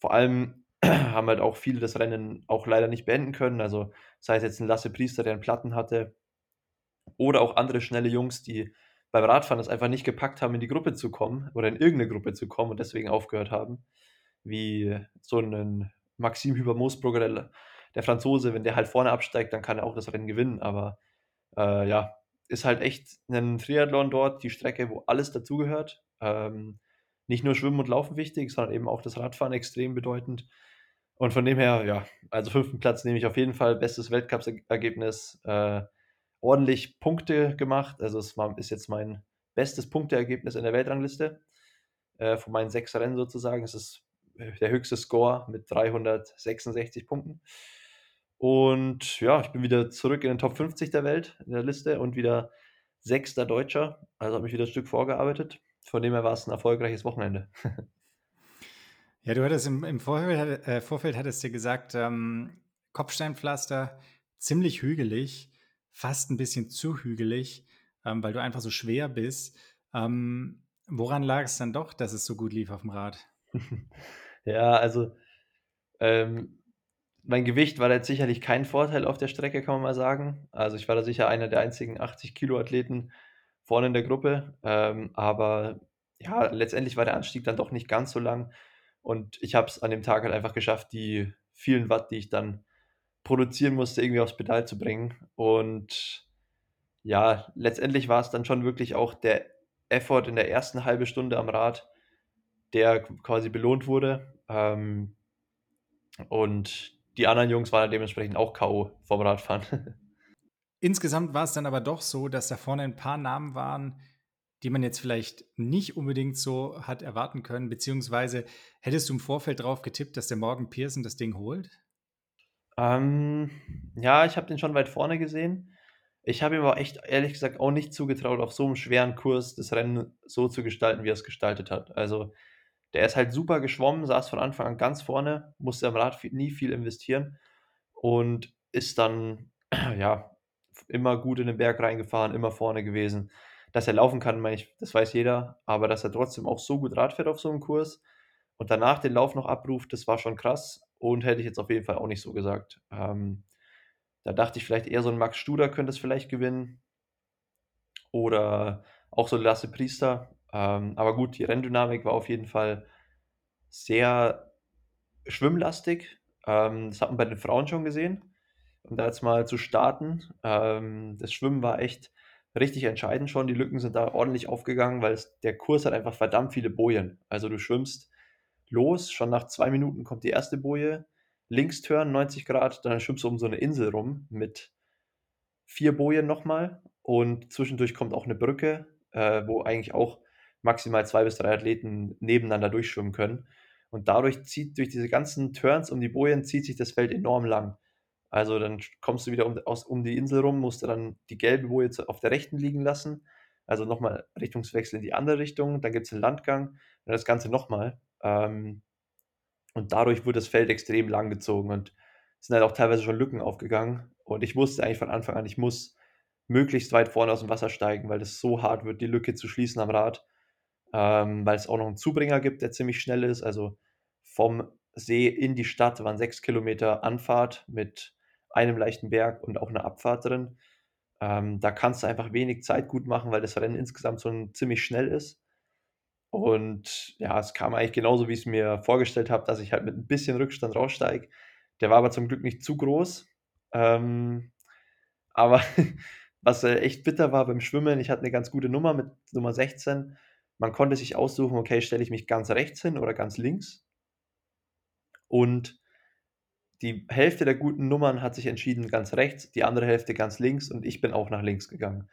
Vor allem haben halt auch viele das Rennen auch leider nicht beenden können. Also sei es jetzt ein Lasse Priester, der einen Platten hatte, oder auch andere schnelle Jungs, die beim Radfahren es einfach nicht gepackt haben, in die Gruppe zu kommen oder in irgendeine Gruppe zu kommen und deswegen aufgehört haben. Wie so ein Maxim Hüber-Moosbrugger, der der Franzose, wenn der halt vorne absteigt, dann kann er auch das Rennen gewinnen. Aber äh, ja, ist halt echt ein Triathlon dort, die Strecke, wo alles dazugehört. Ähm, nicht nur Schwimmen und Laufen wichtig, sondern eben auch das Radfahren extrem bedeutend. Und von dem her, ja, also fünften Platz nehme ich auf jeden Fall, bestes Weltcups-Ergebnis, äh, ordentlich Punkte gemacht. Also es war, ist jetzt mein bestes Punkteergebnis in der Weltrangliste. Äh, von meinen sechs Rennen sozusagen. Es ist der höchste Score mit 366 Punkten. Und ja, ich bin wieder zurück in den Top 50 der Welt in der Liste und wieder sechster Deutscher. Also habe ich wieder ein Stück vorgearbeitet. Von dem her war es ein erfolgreiches Wochenende. ja, du hattest im, im Vorfeld, äh, Vorfeld hattest du gesagt, ähm, Kopfsteinpflaster ziemlich hügelig, fast ein bisschen zu hügelig, ähm, weil du einfach so schwer bist. Ähm, woran lag es dann doch, dass es so gut lief auf dem Rad? ja, also ähm, mein Gewicht war da jetzt sicherlich kein Vorteil auf der Strecke, kann man mal sagen. Also ich war da sicher einer der einzigen 80 Kilo Athleten vorne in der Gruppe. Ähm, aber ja, letztendlich war der Anstieg dann doch nicht ganz so lang. Und ich habe es an dem Tag halt einfach geschafft, die vielen Watt, die ich dann produzieren musste, irgendwie aufs Pedal zu bringen. Und ja, letztendlich war es dann schon wirklich auch der Effort in der ersten halben Stunde am Rad, der quasi belohnt wurde. Ähm, und die anderen Jungs waren dementsprechend auch K.O. vom Radfahren. Insgesamt war es dann aber doch so, dass da vorne ein paar Namen waren, die man jetzt vielleicht nicht unbedingt so hat erwarten können, beziehungsweise hättest du im Vorfeld drauf getippt, dass der Morgan Pearson das Ding holt? Ähm, ja, ich habe den schon weit vorne gesehen. Ich habe ihm aber echt ehrlich gesagt auch nicht zugetraut, auf so einem schweren Kurs das Rennen so zu gestalten, wie er es gestaltet hat. Also der ist halt super geschwommen, saß von Anfang an ganz vorne, musste am Rad nie viel investieren und ist dann ja immer gut in den Berg reingefahren, immer vorne gewesen. Dass er laufen kann, meine ich, das weiß jeder, aber dass er trotzdem auch so gut Rad fährt auf so einem Kurs und danach den Lauf noch abruft, das war schon krass und hätte ich jetzt auf jeden Fall auch nicht so gesagt. Ähm, da dachte ich vielleicht eher so ein Max Studer könnte es vielleicht gewinnen oder auch so Lasse Priester. Ähm, aber gut, die Renndynamik war auf jeden Fall sehr schwimmlastig. Ähm, das hat man bei den Frauen schon gesehen. Um da jetzt mal zu starten, ähm, das Schwimmen war echt richtig entscheidend schon. Die Lücken sind da ordentlich aufgegangen, weil es, der Kurs hat einfach verdammt viele Bojen. Also du schwimmst los, schon nach zwei Minuten kommt die erste Boje, links turn 90 Grad, dann schwimmst du um so eine Insel rum mit vier Bojen nochmal und zwischendurch kommt auch eine Brücke, äh, wo eigentlich auch maximal zwei bis drei Athleten nebeneinander durchschwimmen können. Und dadurch zieht, durch diese ganzen Turns um die Bojen, zieht sich das Feld enorm lang. Also dann kommst du wieder um, aus, um die Insel rum, musst du dann die gelbe Boje auf der rechten liegen lassen. Also nochmal Richtungswechsel in die andere Richtung. Dann gibt es einen Landgang und das Ganze nochmal. Ähm, und dadurch wurde das Feld extrem lang gezogen und sind halt auch teilweise schon Lücken aufgegangen. Und ich wusste eigentlich von Anfang an, ich muss möglichst weit vorne aus dem Wasser steigen, weil es so hart wird, die Lücke zu schließen am Rad ähm, weil es auch noch einen Zubringer gibt, der ziemlich schnell ist. Also vom See in die Stadt waren sechs Kilometer Anfahrt mit einem leichten Berg und auch eine Abfahrt drin. Ähm, da kannst du einfach wenig Zeit gut machen, weil das Rennen insgesamt so ziemlich schnell ist. Und ja, es kam eigentlich genauso, wie ich es mir vorgestellt habe, dass ich halt mit ein bisschen Rückstand raussteige. Der war aber zum Glück nicht zu groß. Ähm, aber was äh, echt bitter war beim Schwimmen, ich hatte eine ganz gute Nummer mit Nummer 16 man konnte sich aussuchen, okay, stelle ich mich ganz rechts hin oder ganz links. Und die Hälfte der guten Nummern hat sich entschieden ganz rechts, die andere Hälfte ganz links und ich bin auch nach links gegangen.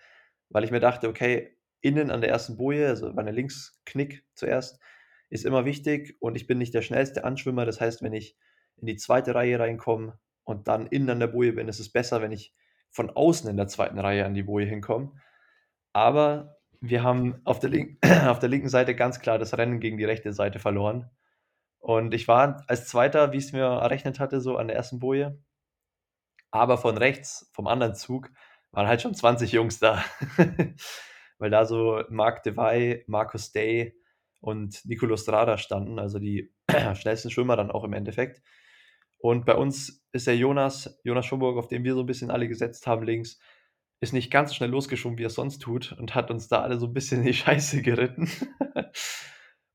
Weil ich mir dachte, okay, innen an der ersten Boje, also bei der Linksknick zuerst, ist immer wichtig und ich bin nicht der schnellste Anschwimmer. Das heißt, wenn ich in die zweite Reihe reinkomme und dann innen an der Boje bin, ist es besser, wenn ich von außen in der zweiten Reihe an die Boje hinkomme. Aber wir haben auf der, auf der linken Seite ganz klar das Rennen gegen die rechte Seite verloren. Und ich war als Zweiter, wie ich es mir errechnet hatte, so an der ersten Boje. Aber von rechts, vom anderen Zug, waren halt schon 20 Jungs da. Weil da so Marc Devey, Markus Day und Nicolo Strada standen, also die schnellsten Schwimmer dann auch im Endeffekt. Und bei uns ist der Jonas, Jonas Schomburg, auf den wir so ein bisschen alle gesetzt haben, links, ist nicht ganz so schnell losgeschwommen, wie er sonst tut und hat uns da alle so ein bisschen in die Scheiße geritten.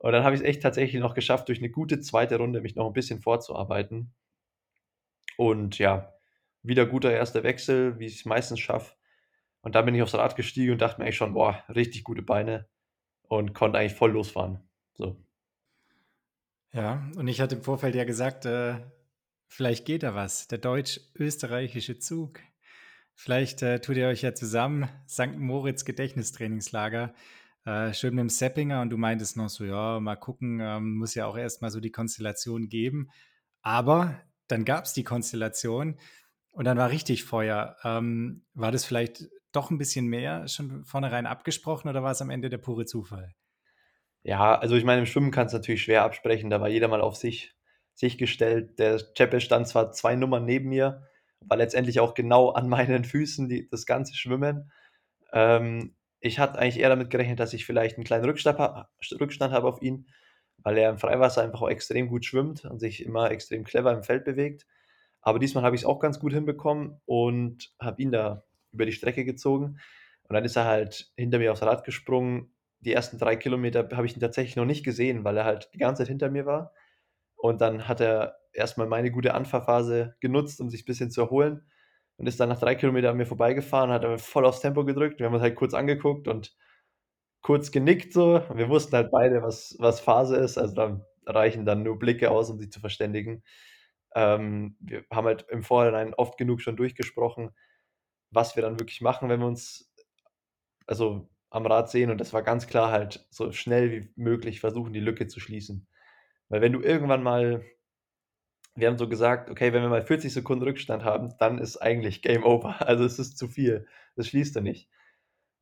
Und dann habe ich es echt tatsächlich noch geschafft, durch eine gute zweite Runde mich noch ein bisschen vorzuarbeiten. Und ja, wieder guter erster Wechsel, wie ich es meistens schaffe. Und dann bin ich aufs Rad gestiegen und dachte mir eigentlich schon, boah, richtig gute Beine und konnte eigentlich voll losfahren. So. Ja, und ich hatte im Vorfeld ja gesagt, äh, vielleicht geht da was. Der deutsch-österreichische Zug. Vielleicht äh, tut ihr euch ja zusammen St. Moritz Gedächtnistrainingslager. Äh, schön mit dem Seppinger und du meintest noch so, ja, mal gucken, ähm, muss ja auch erstmal so die Konstellation geben. Aber dann gab es die Konstellation Und dann war richtig Feuer. Ähm, war das vielleicht doch ein bisschen mehr schon vornherein abgesprochen oder war es am Ende der pure Zufall? Ja, also ich meine, im Schwimmen kannst du natürlich schwer absprechen, da war jeder mal auf sich, sich gestellt. Der Chapel stand zwar zwei Nummern neben mir, war letztendlich auch genau an meinen Füßen die, das ganze Schwimmen. Ähm, ich hatte eigentlich eher damit gerechnet, dass ich vielleicht einen kleinen Rückstand, Rückstand habe auf ihn, weil er im Freiwasser einfach auch extrem gut schwimmt und sich immer extrem clever im Feld bewegt. Aber diesmal habe ich es auch ganz gut hinbekommen und habe ihn da über die Strecke gezogen. Und dann ist er halt hinter mir aufs Rad gesprungen. Die ersten drei Kilometer habe ich ihn tatsächlich noch nicht gesehen, weil er halt die ganze Zeit hinter mir war. Und dann hat er erstmal meine gute Anfahrphase genutzt, um sich ein bisschen zu erholen. Und ist dann nach drei Kilometern an mir vorbeigefahren, hat er voll aufs Tempo gedrückt. Wir haben uns halt kurz angeguckt und kurz genickt so. Wir wussten halt beide, was, was Phase ist. Also da reichen dann nur Blicke aus, um sich zu verständigen. Ähm, wir haben halt im Vorhinein oft genug schon durchgesprochen, was wir dann wirklich machen, wenn wir uns also am Rad sehen. Und das war ganz klar halt so schnell wie möglich versuchen, die Lücke zu schließen. Weil wenn du irgendwann mal, wir haben so gesagt, okay, wenn wir mal 40 Sekunden Rückstand haben, dann ist eigentlich Game Over. Also es ist zu viel. Das schließt du nicht.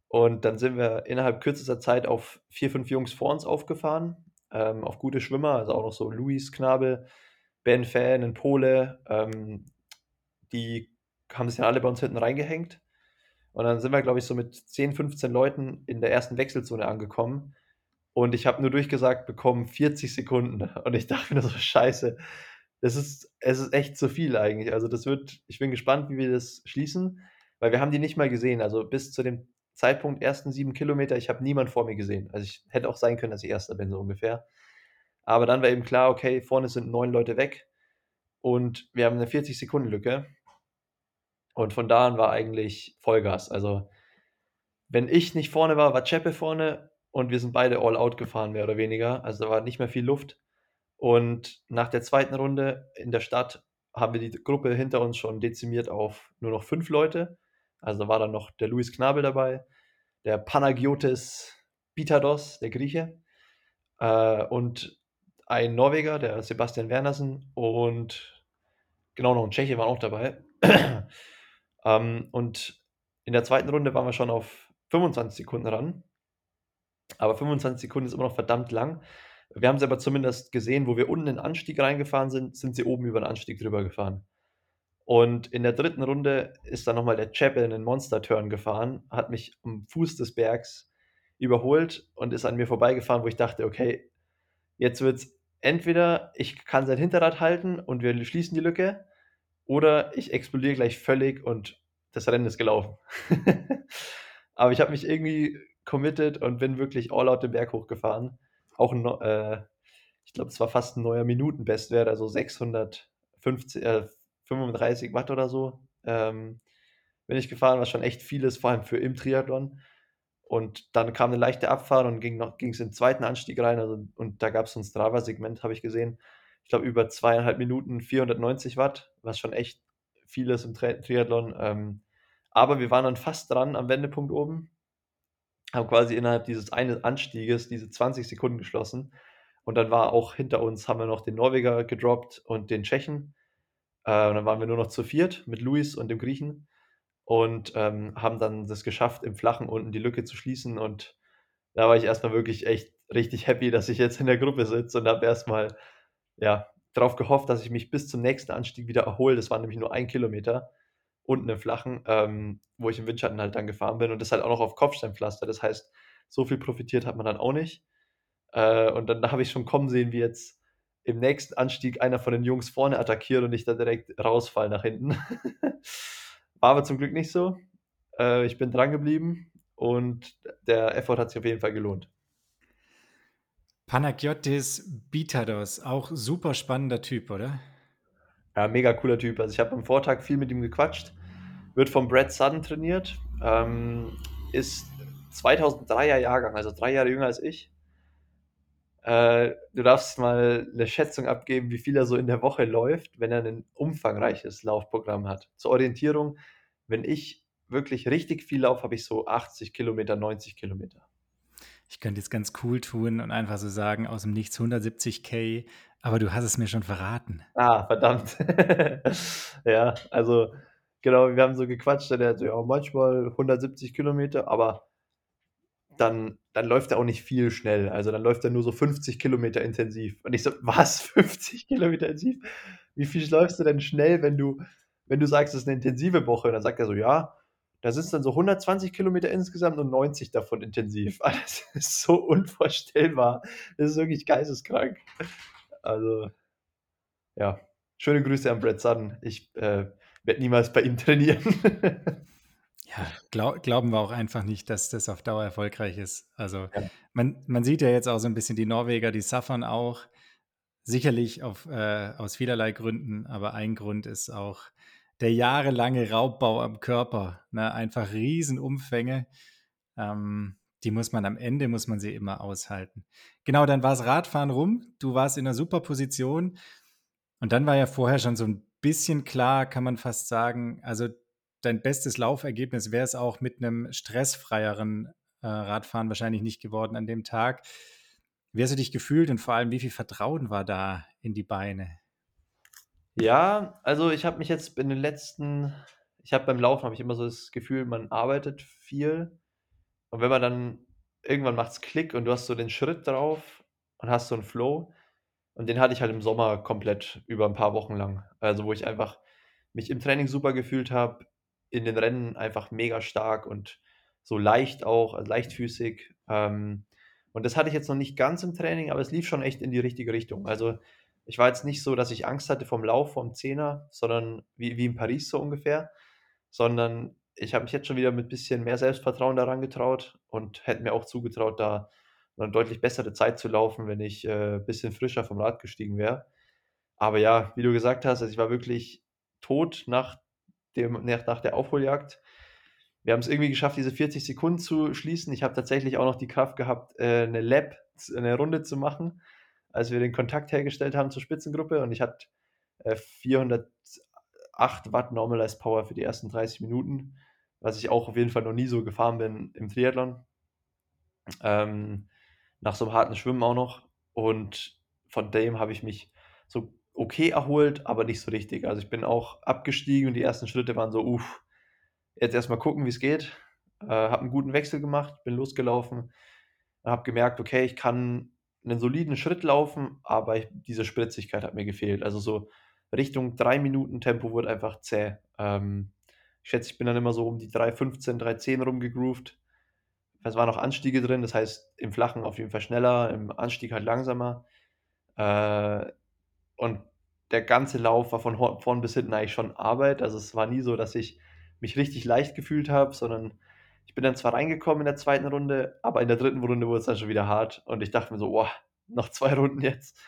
Und dann sind wir innerhalb kürzester Zeit auf vier, fünf Jungs vor uns aufgefahren, ähm, auf gute Schwimmer, also auch noch so Luis Knabel, Ben Fan, ein Pole, ähm, die haben sich dann alle bei uns hinten reingehängt. Und dann sind wir, glaube ich, so mit 10, 15 Leuten in der ersten Wechselzone angekommen. Und ich habe nur durchgesagt bekommen 40 Sekunden. Und ich dachte mir so, scheiße, das ist, es ist echt zu viel eigentlich. Also das wird, ich bin gespannt, wie wir das schließen, weil wir haben die nicht mal gesehen. Also bis zu dem Zeitpunkt ersten sieben Kilometer, ich habe niemand vor mir gesehen. Also ich hätte auch sein können, dass ich Erster bin, so ungefähr. Aber dann war eben klar, okay, vorne sind neun Leute weg und wir haben eine 40-Sekunden-Lücke. Und von da an war eigentlich Vollgas. Also, wenn ich nicht vorne war, war Chepe vorne und wir sind beide all out gefahren, mehr oder weniger. Also, da war nicht mehr viel Luft. Und nach der zweiten Runde in der Stadt haben wir die Gruppe hinter uns schon dezimiert auf nur noch fünf Leute. Also war dann noch der Luis Knabel dabei, der Panagiotis Bitados, der Grieche, äh, und ein Norweger, der Sebastian Wernersen, und genau noch ein Tscheche war auch dabei. ähm, und in der zweiten Runde waren wir schon auf 25 Sekunden ran. Aber 25 Sekunden ist immer noch verdammt lang. Wir haben sie aber zumindest gesehen, wo wir unten in den Anstieg reingefahren sind, sind sie oben über den Anstieg drüber gefahren. Und in der dritten Runde ist dann nochmal der Chapel in den Monster-Turn gefahren, hat mich am Fuß des Bergs überholt und ist an mir vorbeigefahren, wo ich dachte, okay, jetzt wird es entweder ich kann sein Hinterrad halten und wir schließen die Lücke, oder ich explodiere gleich völlig und das Rennen ist gelaufen. Aber ich habe mich irgendwie committed und bin wirklich all out den Berg hochgefahren. Auch ein, äh, ich glaube, es war fast ein neuer Minutenbestwert, also 650, äh, 35 Watt oder so. Ähm, bin ich gefahren, was schon echt viel ist, vor allem für im Triathlon. Und dann kam eine leichte Abfahrt und ging es in den zweiten Anstieg rein. Also, und da gab es so ein Strava-Segment, habe ich gesehen. Ich glaube, über zweieinhalb Minuten 490 Watt, was schon echt viel ist im Tri Triathlon. Ähm, aber wir waren dann fast dran am Wendepunkt oben, haben quasi innerhalb dieses einen Anstieges diese 20 Sekunden geschlossen. Und dann war auch hinter uns, haben wir noch den Norweger gedroppt und den Tschechen. Äh, und dann waren wir nur noch zu viert mit Luis und dem Griechen und ähm, haben dann das geschafft, im Flachen unten die Lücke zu schließen. Und da war ich erstmal wirklich echt richtig happy, dass ich jetzt in der Gruppe sitze und habe erstmal ja, darauf gehofft, dass ich mich bis zum nächsten Anstieg wieder erhole. Das waren nämlich nur ein Kilometer unten im Flachen, ähm, wo ich im Windschatten halt dann gefahren bin und das halt auch noch auf Kopfsteinpflaster. Das heißt, so viel profitiert hat man dann auch nicht. Äh, und dann habe ich schon kommen sehen, wie jetzt im nächsten Anstieg einer von den Jungs vorne attackiert und ich dann direkt rausfall nach hinten. War aber zum Glück nicht so. Äh, ich bin dran geblieben und der Effort hat sich auf jeden Fall gelohnt. Panagiotis Bitados, auch super spannender Typ, oder? Ja, mega cooler Typ. Also ich habe am Vortag viel mit ihm gequatscht. Wird von Brad Sutton trainiert. Ähm, ist 2003er Jahrgang, also drei Jahre jünger als ich. Äh, du darfst mal eine Schätzung abgeben, wie viel er so in der Woche läuft, wenn er ein umfangreiches Laufprogramm hat. Zur Orientierung, wenn ich wirklich richtig viel laufe, habe ich so 80 Kilometer, 90 Kilometer. Ich könnte jetzt ganz cool tun und einfach so sagen, aus dem Nichts 170k, aber du hast es mir schon verraten. Ah, verdammt. ja, also Genau, wir haben so gequatscht, und er so: „Ja, manchmal 170 Kilometer, aber dann dann läuft er auch nicht viel schnell. Also, dann läuft er nur so 50 Kilometer intensiv.“ Und ich so: „Was, 50 Kilometer intensiv? Wie viel läufst du denn schnell, wenn du wenn du sagst, es ist 'ne intensive Woche?“ Und dann sagt er so: „Ja, da sind's dann so 120 Kilometer insgesamt und 90 davon intensiv.“ Ah, das ist so unvorstellbar. Das ist wirklich geisteskrank. Also ja, schöne Grüße an Brad Sutton. Ich, äh, werde niemals bei ihm trainieren. Ja, glau glauben wir auch einfach nicht, dass das auf Dauer erfolgreich ist. Also, Ja. man man sieht ja jetzt auch so 'n bisschen die Norweger, die suffern auch. Sicherlich auf äh, aus vielerlei Gründen, aber ein Grund ist auch der jahrelange Raubbau am Körper, ne? Einfach Riesenumfänge. Ähm, die muss man am Ende muss man sie immer aushalten. Genau, dann war's Radfahren rum. Du warst in 'ner super Position. Und dann war ja vorher schon so 'n bisschen klar, kann man fast sagen also, dein bestes Laufergebnis wäre es auch mit 'nem stressfreieren, äh, Radfahren wahrscheinlich nicht geworden an dem Tag. Wie hast du dich gefühlt und vor allem, wie viel Vertrauen war da in die Beine? Ja, also, ich habe mich jetzt in den letzten ich habe beim Laufen habe ich immer so das Gefühl, man arbeitet viel. Und wenn man dann irgendwann macht's Klick und du hast so den Schritt drauf und hast so 'n Flow. Und den hatte ich halt im Sommer komplett über 'n paar Wochen lang. Also, wo ich einfach mich im Training super gefühlt habe, in den Rennen einfach mega stark und so leicht auch, also, leichtfüßig. Ähm, und das hatte ich jetzt noch nicht ganz im Training, aber es lief schon echt in die richtige Richtung. Also, ich war jetzt nicht so, dass ich Angst hatte vorm Lauf, vorm Zehner, sondern wie wie in Paris so ungefähr, sondern ich habe mich jetzt schon wieder mit bisschen mehr Selbstvertrauen da rangetraut und hätte mir auch zugetraut, da 'ne deutlich bessere Zeit zu laufen, wenn ich, äh, bisschen frischer vom Rad gestiegen wäre. Aber ja, wie du gesagt hast, also, ich war wirklich tot nach dem nach der Aufholjagd. Wir haben's irgendwie geschafft, diese 40 Sekunden zu schließen. Ich habe tatsächlich auch noch die Kraft gehabt, äh, 'ne Lap z 'ne Runde zu machen, als wir den Kontakt hergestellt haben zur Spitzengruppe. Und ich hatte, äh, 408 Watt Normalized Power für die ersten 30 Minuten, was ich auch auf jeden Fall noch nie so gefahren bin im Triathlon. Ähm, nach so 'nem harten Schwimmen auch noch. Und von dem habe ich mich so okay erholt, aber nicht so richtig. Also, ich bin auch abgestiegen und die ersten Schritte waren so: „Uff, jetzt erst mal gucken, wie's geht.“ Äh, habe 'n guten Wechsel gemacht, bin losgelaufen habe gemerkt: „Okay, ich kann 'nen soliden Schritt laufen“, aber ich diese Spritzigkeit hat mir gefehlt. Also, so Richtung 3 Minuten Tempo wurde einfach zäh. Ähm, ich schätze, ich bin dann immer so um die 3,15, 3,10 rum gegroovt. Es waren noch Anstiege drin, das heißt, im Flachen auf jeden Fall schneller, im Anstieg halt langsamer. Äh, und der ganze Lauf war von vorn bis hinten eigentlich schon Arbeit. Also, es war nie so, dass ich mich richtig leicht gefühlt habe, sondern ich bin dann zwar reingekommen in der 2. Runde, aber in der 3. Runde wurd's dann schon wieder hart und ich dachte mir so: „Boah, noch 2 Runden jetzt?“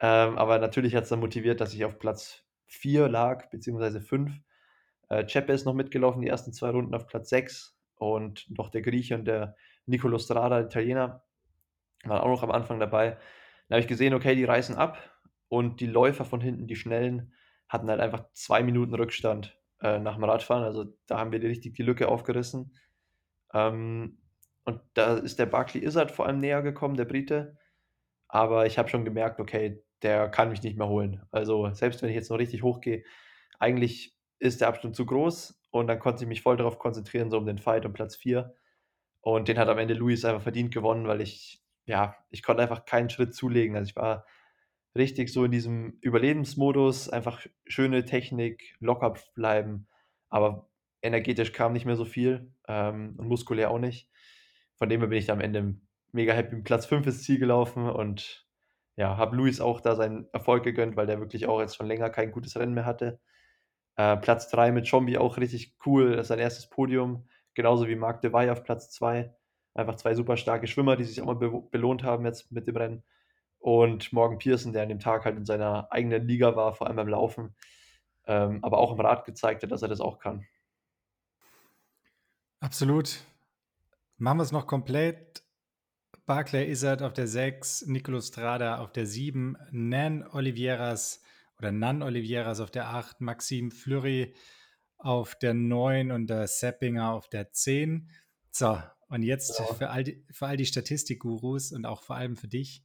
Ähm, aber natürlich hat's dann motiviert, dass ich auf Platz 4 lag, beziehungsweise 5. Äh, Cepe ist noch mitgelaufen, die ersten 2 Runden auf Platz 6 und noch der Grieche und der Nicolo Strada, Italiener, waren auch noch am Anfang dabei. Dann habe ich gesehen, okay, die reißen ab und die Läufer von hinten, die Schnellen, hatten halt einfach 2 Minuten Rückstand, äh, nach'm Radfahren. Also, da haben wir richtig die Lücke aufgerissen. Ähm, und da ist der Barclay Izzard vor allem näher gekommen, der Brite. Aber ich habe schon gemerkt, okay, der kann mich nicht mehr holen. Also, selbst wenn ich jetzt noch richtig hochgehe, eigentlich ist der Abstand zu groß und dann konnte ich mich voll darauf konzentrieren, so um den Fight um Platz 4. Und den hat am Ende Luis einfach verdient gewonnen, weil ich ja, ich konnte einfach keinen Schritt zulegen. Also, ich war richtig so in diesem Überlebensmodus, einfach schöne Technik, locker bleiben, aber energetisch kam nicht mehr so viel, ähm, und muskulär auch nicht. Von dem her bin ich da am Ende mega happy mit Platz 5 ins Ziel gelaufen und ja, habe Luis auch da seinen Erfolg gegönnt, weil der wirklich auch jetzt schon länger kein gutes Rennen mehr hatte. Äh, Platz 3 mit Tschombie auch richtig cool, sein 1. Podium, genauso wie Marc de auf Platz 2. Einfach 2 super starke Schwimmer, die sich auch mal bewo belohnt haben jetzt mit dem Rennen. Und Morgan Pearson, der an dem Tag halt in seiner eigenen Liga war, vor allem beim Laufen, ähm, aber auch im Rad gezeigt hat, dass er das auch kann. Absolut. Machen wir's noch komplett. Barclay Izzard auf der 6, Nicolo Strada auf der 7, Nan Oliveras oder Nan Oliveras auf der 8, Maxime Fleury auf der 9 und der Seppinger auf der 10. So, und jetzt Ja. für all die für all die Statistikgurus und auch vor allem für dich: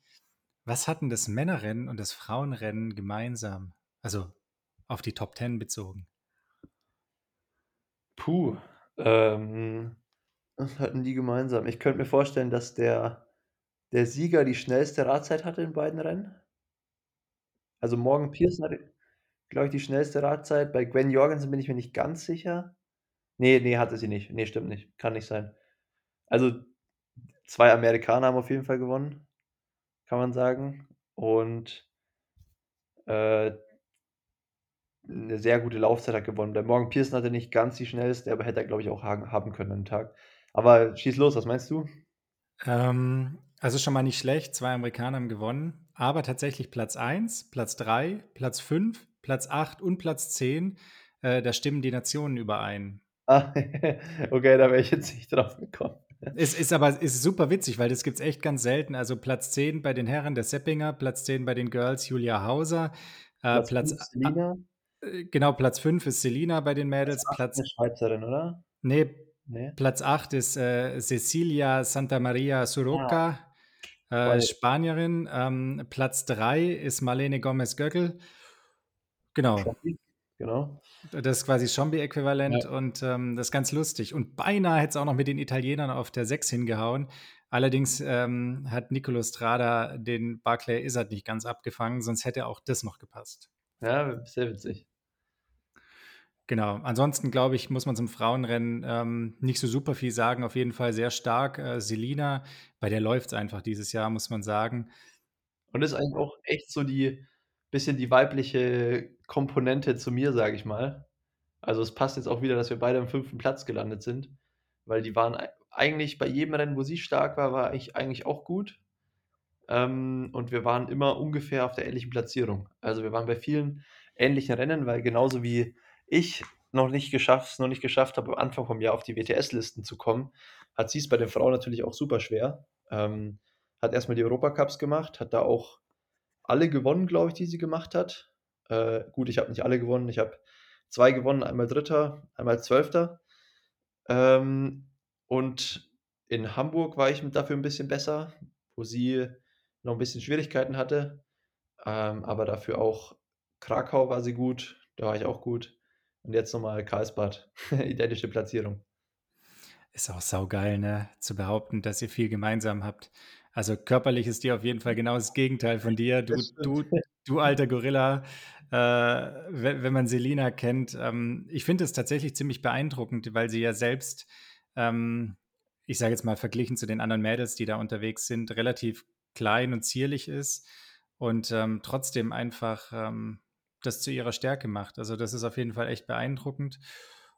Was hatten das Männerrennen und das Frauenrennen gemeinsam? Also, auf die Top 10 bezogen. Puh, ähm, was hatten die gemeinsam? Ich könnte mir vorstellen, dass der der Sieger die schnellste Radzeit hatte in beiden Rennen. Also, Morgan Pearson hatte, glaube ich, die schnellste Radzeit. Bei Gwen Jorgensen bin ich mir nicht ganz sicher. Ne, ne, hatte sie nicht. Ne, stimmt nicht. Kann nicht sein. Also, 2 Amerikaner haben auf jeden Fall gewonnen, kann man sagen. Und äh 'ne sehr gute Laufzeit hat gewonnen. Der Morgan Pearson hatte nicht ganz die schnellste, aber hätte er, glaube ich, auch haben können dem Tag. Aber schieß los, was meinst du? Ähm, also schon mal nicht schlecht. 2 Amerikaner haben gewonnen, aber tatsächlich Platz 1, Platz 3, Platz 5, Platz 8 und Platz 10, äh, da stimmen die Nationen überein. Ah, okay, da wäre ich jetzt nicht drauf gekommen. Es ist aber ist super witzig, weil das gibt's echt ganz selten. Also, Platz 10 bei den Herren der Seppinger, Platz 10 bei den Girls Julia Hauser, äh, Platz Platz 5 a Selina. äh, genau, Platz 5 ist Selina bei den Mädels, 8 Platz 'ne Schweizerin, oder? Ne, Ne? Platz 8 ist, äh, Cecilia Santamaría Ah. Surroca, äh, Weil Spanierin. Ähm, Platz 3 ist Marlene Gomez-Göckel. Genau. Genau. Das ist quasi Schambi-Äquivalent Ja. und, ähm, das ist ganz lustig. Und beinahe hätte es auch noch mit den Italienern auf der 6 hingehauen. Allerdings, ähm, hat Nicolo Strada den Barclay Izzard nicht ganz abgefangen, sonst hätte auch das noch gepasst. Ja, sehr witzig. Genau. Ansonsten, glaube ich, muss man zum Frauenrennen, ähm, nicht so super viel sagen. Auf jeden Fall sehr stark, äh, Selina. Bei der läuft's einfach dieses Jahr, muss man sagen. Und ist eigentlich auch echt so die bisschen die weibliche Komponente zu mir, sage ich mal. Also, es passt jetzt auch wieder, dass wir beide am 5. Platz gelandet sind, weil die waren ei eigentlich bei jedem Rennen, wo sie stark war, war ich eigentlich auch gut. Ähm, und wir waren immer ungefähr auf der ähnlichen Platzierung. Also, wir waren bei vielen ähnlichen Rennen, weil genauso wie ich noch nicht geschafft noch nicht geschafft habe, am Anfang vom Jahr auf die WTS-Listen zu kommen, hat sie's bei den Frauen natürlich auch super schwer. Ähm, hat erst mal die Europacups gemacht, hat da auch alle gewonnen, glaube ich, die sie gemacht hat. Äh, gut, ich habe nicht alle gewonnen. Ich habe 2 gewonnen, einmal 3., einmal 12. Ähm, und in Hamburg war ich dafür 'n bisschen besser, wo sie noch 'n bisschen Schwierigkeiten hatte. Ähm, aber dafür auch Krakau war sie gut, da war ich auch gut. Und jetzt noch mal Karlsbad, identische Platzierung. Ist auch saugeil, ne, zu behaupten, dass ihr viel gemeinsam habt. Also, körperlich ist die auf jeden Fall genau das Gegenteil von dir. Du du du alter Gorilla. Äh, we wenn man Selina kennt ähm, ich finde es tatsächlich ziemlich beeindruckend, weil sie ja selbst, ähm, ich sage jetzt mal, verglichen zu den anderen Mädels, die da unterwegs sind, relativ klein und zierlich ist und, ähm, trotzdem einfach, ähm, das zu ihrer Stärke macht. Also, das ist auf jeden Fall echt beeindruckend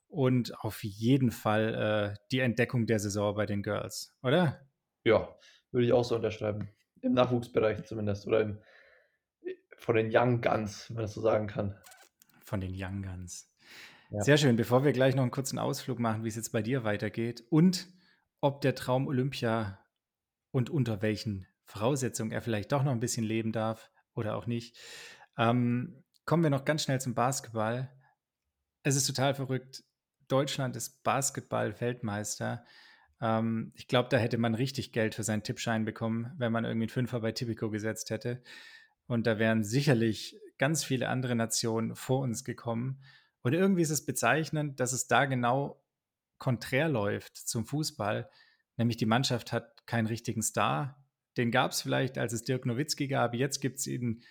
und auf jeden Fall, äh, die Entdeckung der Saison bei den Girls, oder? Ja, würde ich auch so unterschreiben. Im Nachwuchsbereich zumindest oder im von den Young Guns, wenn man das so sagen kann. Von den Young Guns. Ja. Sehr schön. Bevor wir gleich noch 'n kurzen Ausflug machen, wie's jetzt bei dir weitergeht und ob der Traum Olympia und unter welchen Voraussetzungen er vielleicht doch noch 'n bisschen leben darf oder auch nicht, ähm, kommen wir noch ganz schnell zum Basketball. Es ist total verrückt. Deutschland ist Basketball-Weltmeister. Ähm, ich glaube, da hätte man richtig Geld für seinen Tippschein bekommen, wenn man irgendwie 'n Fünfer bei Tipico gesetzt hätte. Und da wären sicherlich ganz viele andere Nationen vor uns gekommen. Und irgendwie ist es bezeichnend, dass es da genau konträr läuft zum Fußball, nämlich die Mannschaft hat keinen richtigen Star. Den gab's vielleicht, als es Dirk Nowitzki gab. Jetzt gibt's ihn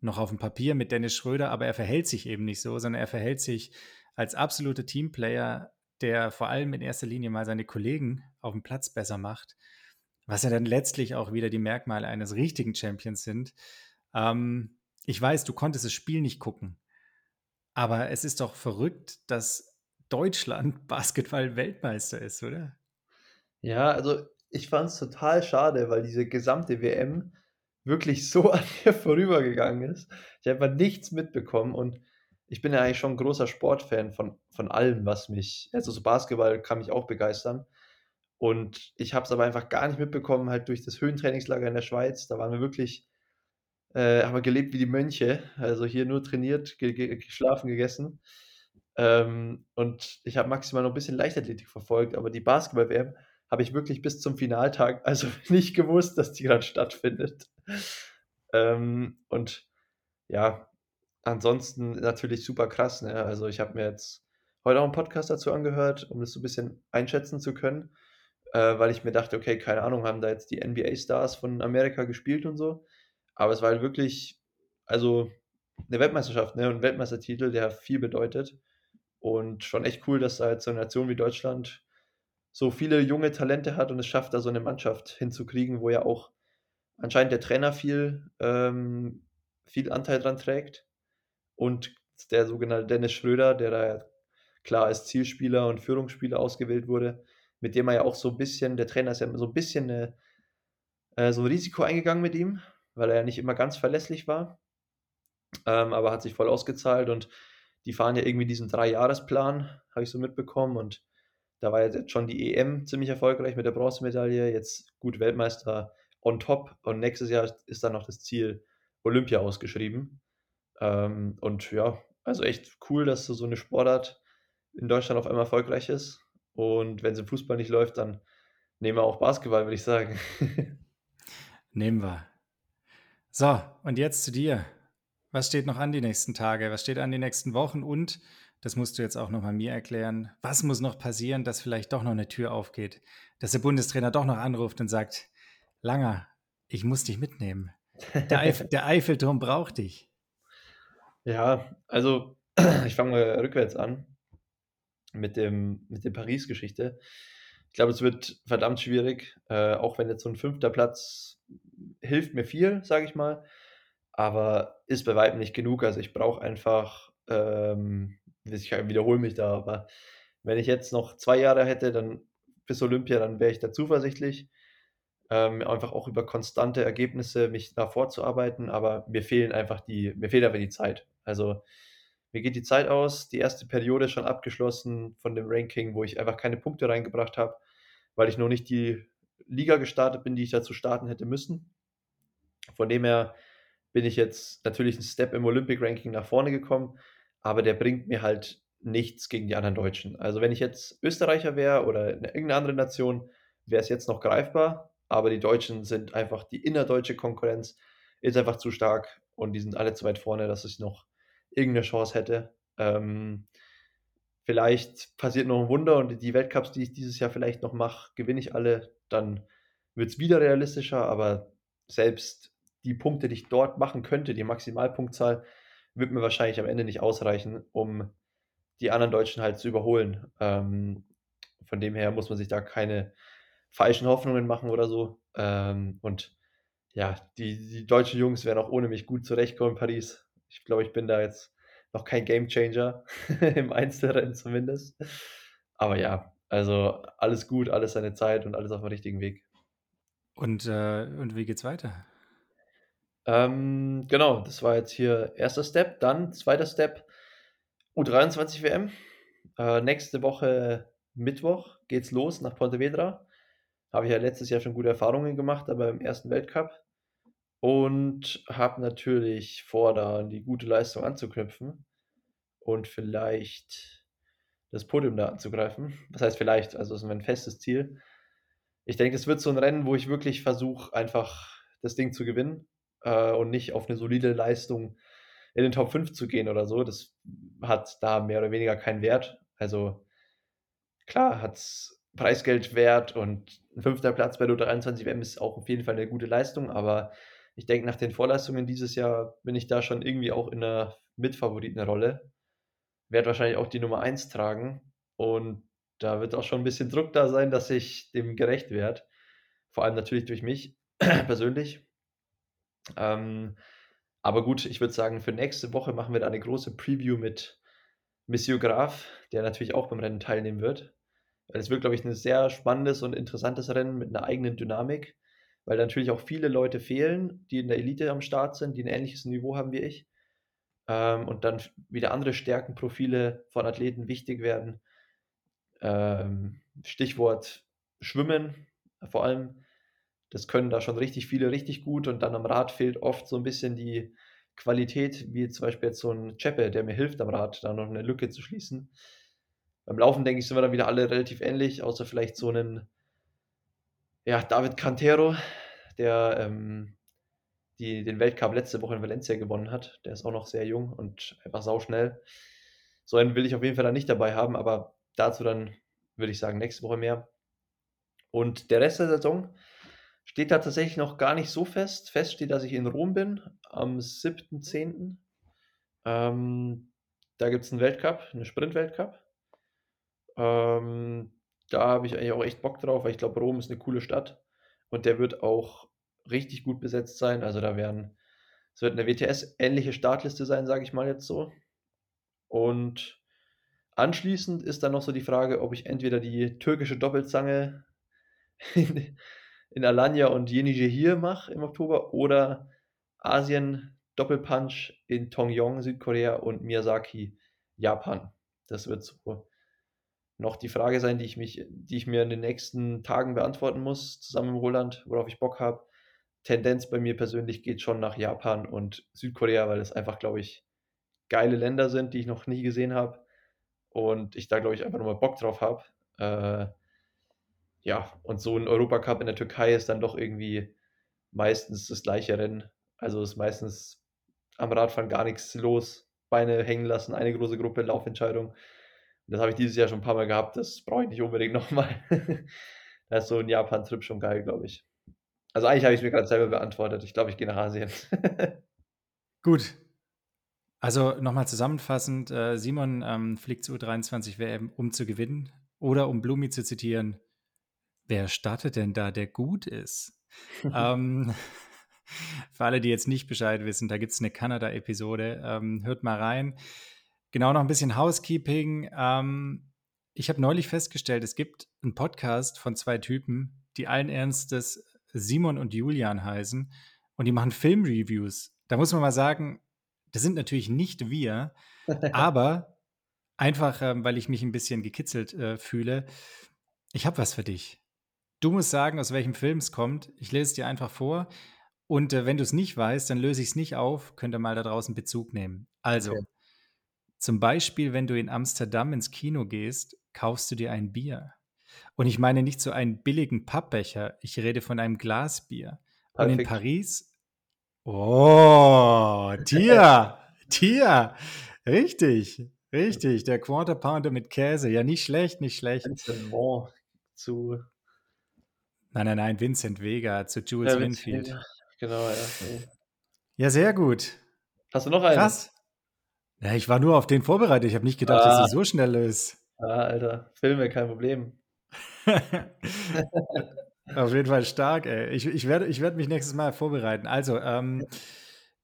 noch aufm Papier mit Dennis Schröder, aber er verhält sich eben nicht so, sondern er verhält sich als absoluter Teamplayer, der vor allem in erster Linie mal seine Kollegen aufm Platz besser macht, was ja dann letztlich auch wieder die Merkmale eines richtigen Champions sind. Ähm, ich weiß, du konntest das Spiel nicht gucken, aber es ist doch verrückt, dass Deutschland Basketball-Weltmeister ist, oder? Ja, also, ich fand's total schade, weil diese gesamte WM wirklich so an mir vorübergegangen ist. Ich habe einfach nichts mitbekommen und ich bin ja eigentlich schon 'n großer Sportfan von von allem, was mich also, so Basketball kann mich auch begeistern. Und ich habe es aber einfach gar nicht mitbekommen, halt durch das Höhentrainingslager in der Schweiz. Da waren wir wirklich äh, haben wir gelebt wie die Mönche. Also, hier nur trainiert, ge ge geschlafen, gegessen. Ähm, und ich habe maximal noch 'n bisschen Leichtathletik verfolgt, aber die Basketball-WM habe ich wirklich bis zum Finaltag, also, nicht gewusst, dass die grad stattfindet. Ähm, und ja, ansonsten natürlich super krass, ne? Also, ich habe mir jetzt heute auch einen Podcast dazu angehört, um das so ein bisschen einschätzen zu können, äh, weil ich mir dachte, okay, keine Ahnung, haben da jetzt die NBA-Stars von Amerika gespielt und so. Aber es war halt wirklich, also eine Weltmeisterschaft, ne, ein Weltmeistertitel, der viel bedeutet. Und schon echt cool, dass da halt so eine Nation wie Deutschland so viele junge Talente hat und es schafft, da so eine Mannschaft hinzukriegen, wo ja auch anscheinend der Trainer viel, ähm, viel Anteil dran trägt. Und der sogenannte Dennis Schröder, der da klar als Zielspieler und Führungsspieler ausgewählt wurde, mit dem er ja auch so ein bisschen, der Trainer ist ja so ein bisschen eine, äh, so ein Risiko eingegangen mit ihm, weil er ja nicht immer ganz verlässlich war, ähm, aber hat sich voll ausgezahlt und die fahren ja irgendwie diesen Dreijahresplan, habe ich so mitbekommen und da war jetzt schon die EM ziemlich erfolgreich mit der Bronzemedaille, jetzt gut Weltmeister on top und nächstes Jahr ist dann noch das Ziel Olympia ausgeschrieben. Ähm, und ja, also echt cool, dass so eine Sportart in Deutschland auf einmal erfolgreich ist. Und wenn es im Fußball nicht läuft, dann nehmen wir auch Basketball, würde ich sagen. nehmen wir. So, und jetzt zu dir. Was steht noch an die nächsten Tage? Was steht an die nächsten Wochen? Und, das musst du jetzt auch nochmal mir erklären, was muss noch passieren, dass vielleicht doch noch eine Tür aufgeht? Dass der Bundestrainer doch noch anruft und sagt, Langer, ich muss dich mitnehmen. Der, Eif der Eiffelturm braucht dich. Ja, also ich fange mal rückwärts an mit dem, mit der Paris-Geschichte. Ich glaube, es wird verdammt schwierig, äh, auch wenn jetzt so ein fünfter Platz hilft mir viel, sage ich mal, aber ist bei weitem nicht genug. Also ich brauche einfach, ähm, ich wiederhole mich da, aber wenn ich jetzt noch zwei Jahre hätte, dann bis Olympia, dann wäre ich da zuversichtlich ähm, einfach auch über konstante Ergebnisse mich da vorzuarbeiten, aber mir fehlen einfach die, mir fehlt einfach die Zeit. Also mir geht die Zeit aus, die erste Periode ist schon abgeschlossen von dem Ranking, wo ich einfach keine Punkte reingebracht habe, weil ich noch nicht die Liga gestartet bin, die ich dazu starten hätte müssen. Von dem her bin ich jetzt natürlich einen Step im Olympic Ranking nach vorne gekommen, aber der bringt mir halt nichts gegen die anderen Deutschen. Also wenn ich jetzt Österreicher wäre oder irgendeine andere Nation, wäre es jetzt noch greifbar, aber die Deutschen sind einfach, die innerdeutsche Konkurrenz ist einfach zu stark und die sind alle zu weit vorne, dass ich noch irgendeine Chance hätte. Ähm, vielleicht passiert noch ein Wunder und die Weltcups, die ich dieses Jahr vielleicht noch mache, gewinne ich alle, dann wird es wieder realistischer, aber selbst die Punkte, die ich dort machen könnte, die Maximalpunktzahl, wird mir wahrscheinlich am Ende nicht ausreichen, um die anderen Deutschen halt zu überholen. Ähm, von dem her muss man sich da keine falschen Hoffnungen machen oder so. Ähm, und ja, die, die deutschen Jungs werden auch ohne mich gut zurechtkommen in Paris. Ich glaube, ich bin da jetzt noch kein Gamechanger im Einzelrennen zumindest. Aber ja, also alles gut, alles seine Zeit und alles auf dem richtigen Weg. Und, äh, und wie geht's weiter? Ähm, genau, das war jetzt hier erster Step. Dann zweiter Step, U23 WM. Äh, nächste Woche Mittwoch geht's los nach Pontevedra. Habe ich ja letztes Jahr schon gute Erfahrungen gemacht, aber im ersten Weltcup. Und habe natürlich vor, da die gute Leistung anzuknüpfen und vielleicht das Podium da anzugreifen. Was heißt vielleicht? Also, das ist mein festes Ziel. Ich denke, es wird so ein Rennen, wo ich wirklich versuche, einfach das Ding zu gewinnen äh, und nicht auf eine solide Leistung in den Top 5 zu gehen oder so. Das hat da mehr oder weniger keinen Wert. Also, klar hat es Preisgeld wert und ein fünfter Platz bei der 23 WM ist auch auf jeden Fall eine gute Leistung, aber ich denke, nach den Vorleistungen dieses Jahr bin ich da schon irgendwie auch in einer Mitfavoritenrolle. Werde wahrscheinlich auch die Nummer 1 tragen und da wird auch schon ein bisschen Druck da sein, dass ich dem gerecht werde. Vor allem natürlich durch mich persönlich. Ähm, aber gut, ich würde sagen, für nächste Woche machen wir da eine große Preview mit Monsieur Graf, der natürlich auch beim Rennen teilnehmen wird. Es wird, glaube ich, ein sehr spannendes und interessantes Rennen mit einer eigenen Dynamik, weil natürlich auch viele Leute fehlen, die in der Elite am Start sind, die ein ähnliches Niveau haben wie ich. Ähm, und dann wieder andere Stärkenprofile von Athleten wichtig werden. Ähm, Stichwort Schwimmen vor allem. Das können da schon richtig viele richtig gut und dann am Rad fehlt oft so ein bisschen die Qualität, wie zum Beispiel jetzt so ein Chepe, der mir hilft am Rad, da noch eine Lücke zu schließen. Beim Laufen, denke ich, sind wir dann wieder alle relativ ähnlich, außer vielleicht so einen, ja, David Cantero, der ähm, die, den Weltcup letzte Woche in Valencia gewonnen hat. Der ist auch noch sehr jung und einfach sauschnell. so einen will ich auf jeden Fall dann nicht dabei haben, aber dazu dann, würde ich sagen, nächste Woche mehr. Und der Rest der Saison steht da tatsächlich noch gar nicht so fest. Fest steht, dass ich in Rom bin am 7.10. Ähm, da gibt es einen Weltcup, einen Sprint-Weltcup. Ähm, da habe ich eigentlich auch echt Bock drauf, weil ich glaube, Rom ist eine coole Stadt und der wird auch richtig gut besetzt sein. Also da werden, es wird eine WTS-ähnliche Startliste sein, sage ich mal jetzt so. Und anschließend ist dann noch so die Frage, ob ich entweder die türkische Doppelzange in, Alanya und Yenijehir mache im Oktober oder Asien Doppelpunch in Tongyong, Südkorea und Miyazaki, Japan. Das wird so noch die Frage sein, die ich, mich, die ich mir in den nächsten Tagen beantworten muss, zusammen mit Roland, worauf ich Bock habe. Tendenz bei mir persönlich geht schon nach Japan und Südkorea, weil es einfach, glaube ich, geile Länder sind, die ich noch nie gesehen habe. Und ich da, glaube ich, einfach nochmal Bock drauf habe. Äh, ja, und so ein Europacup in der Türkei ist dann doch irgendwie meistens das gleiche Rennen. Also ist meistens am Radfahren gar nichts los. Beine hängen lassen, eine große Gruppe, Laufentscheidung. Das habe ich dieses Jahr schon ein paar Mal gehabt. Das brauche ich nicht unbedingt nochmal. da ist so ein Japan-Trip schon geil, glaube ich. Also eigentlich habe ich es mir gerade selber beantwortet. Ich glaube, ich gehe nach Asien. Gut. Also nochmal zusammenfassend, äh, Simon ähm, fliegt zu U23 WM, um zu gewinnen. Oder um Blumi zu zitieren, wer startet denn da, der gut ist? ähm, für alle, die jetzt nicht Bescheid wissen, da gibt es eine Kanada-Episode. Ähm, hört mal rein. Genau noch ein bisschen Housekeeping. Ähm, ich habe neulich festgestellt, es gibt einen Podcast von zwei Typen, die allen Ernstes Simon und Julian heißen und die machen Filmreviews. Da muss man mal sagen, das sind natürlich nicht wir, aber einfach, ähm, weil ich mich ein bisschen gekitzelt äh, fühle, ich habe was für dich. Du musst sagen, aus welchem Film es kommt. Ich lese es dir einfach vor. Und äh, wenn du es nicht weißt, dann löse ich es nicht auf. Könnt ihr mal da draußen Bezug nehmen. Also, okay. zum Beispiel, wenn du in Amsterdam ins Kino gehst, kaufst du dir ein Bier. Und ich meine nicht so einen billigen Pappbecher, ich rede von einem Glasbier. Perfekt. Und in Paris. Oh, Tier, Tier. Richtig, richtig. Der Quarter Pounder mit Käse. Ja, nicht schlecht, nicht schlecht. Vincent zu. Nein, nein, nein, Vincent Vega zu Jules ja, Winfield. Genau, ja. Ja, sehr gut. Hast du noch einen? Krass. Ja, ich war nur auf den vorbereitet. Ich habe nicht gedacht, ah. dass es so schnell ist. Ah, Alter. Filme, kein Problem. auf jeden Fall stark, ey. Ich, ich werde ich werd mich nächstes Mal vorbereiten. Also, ähm,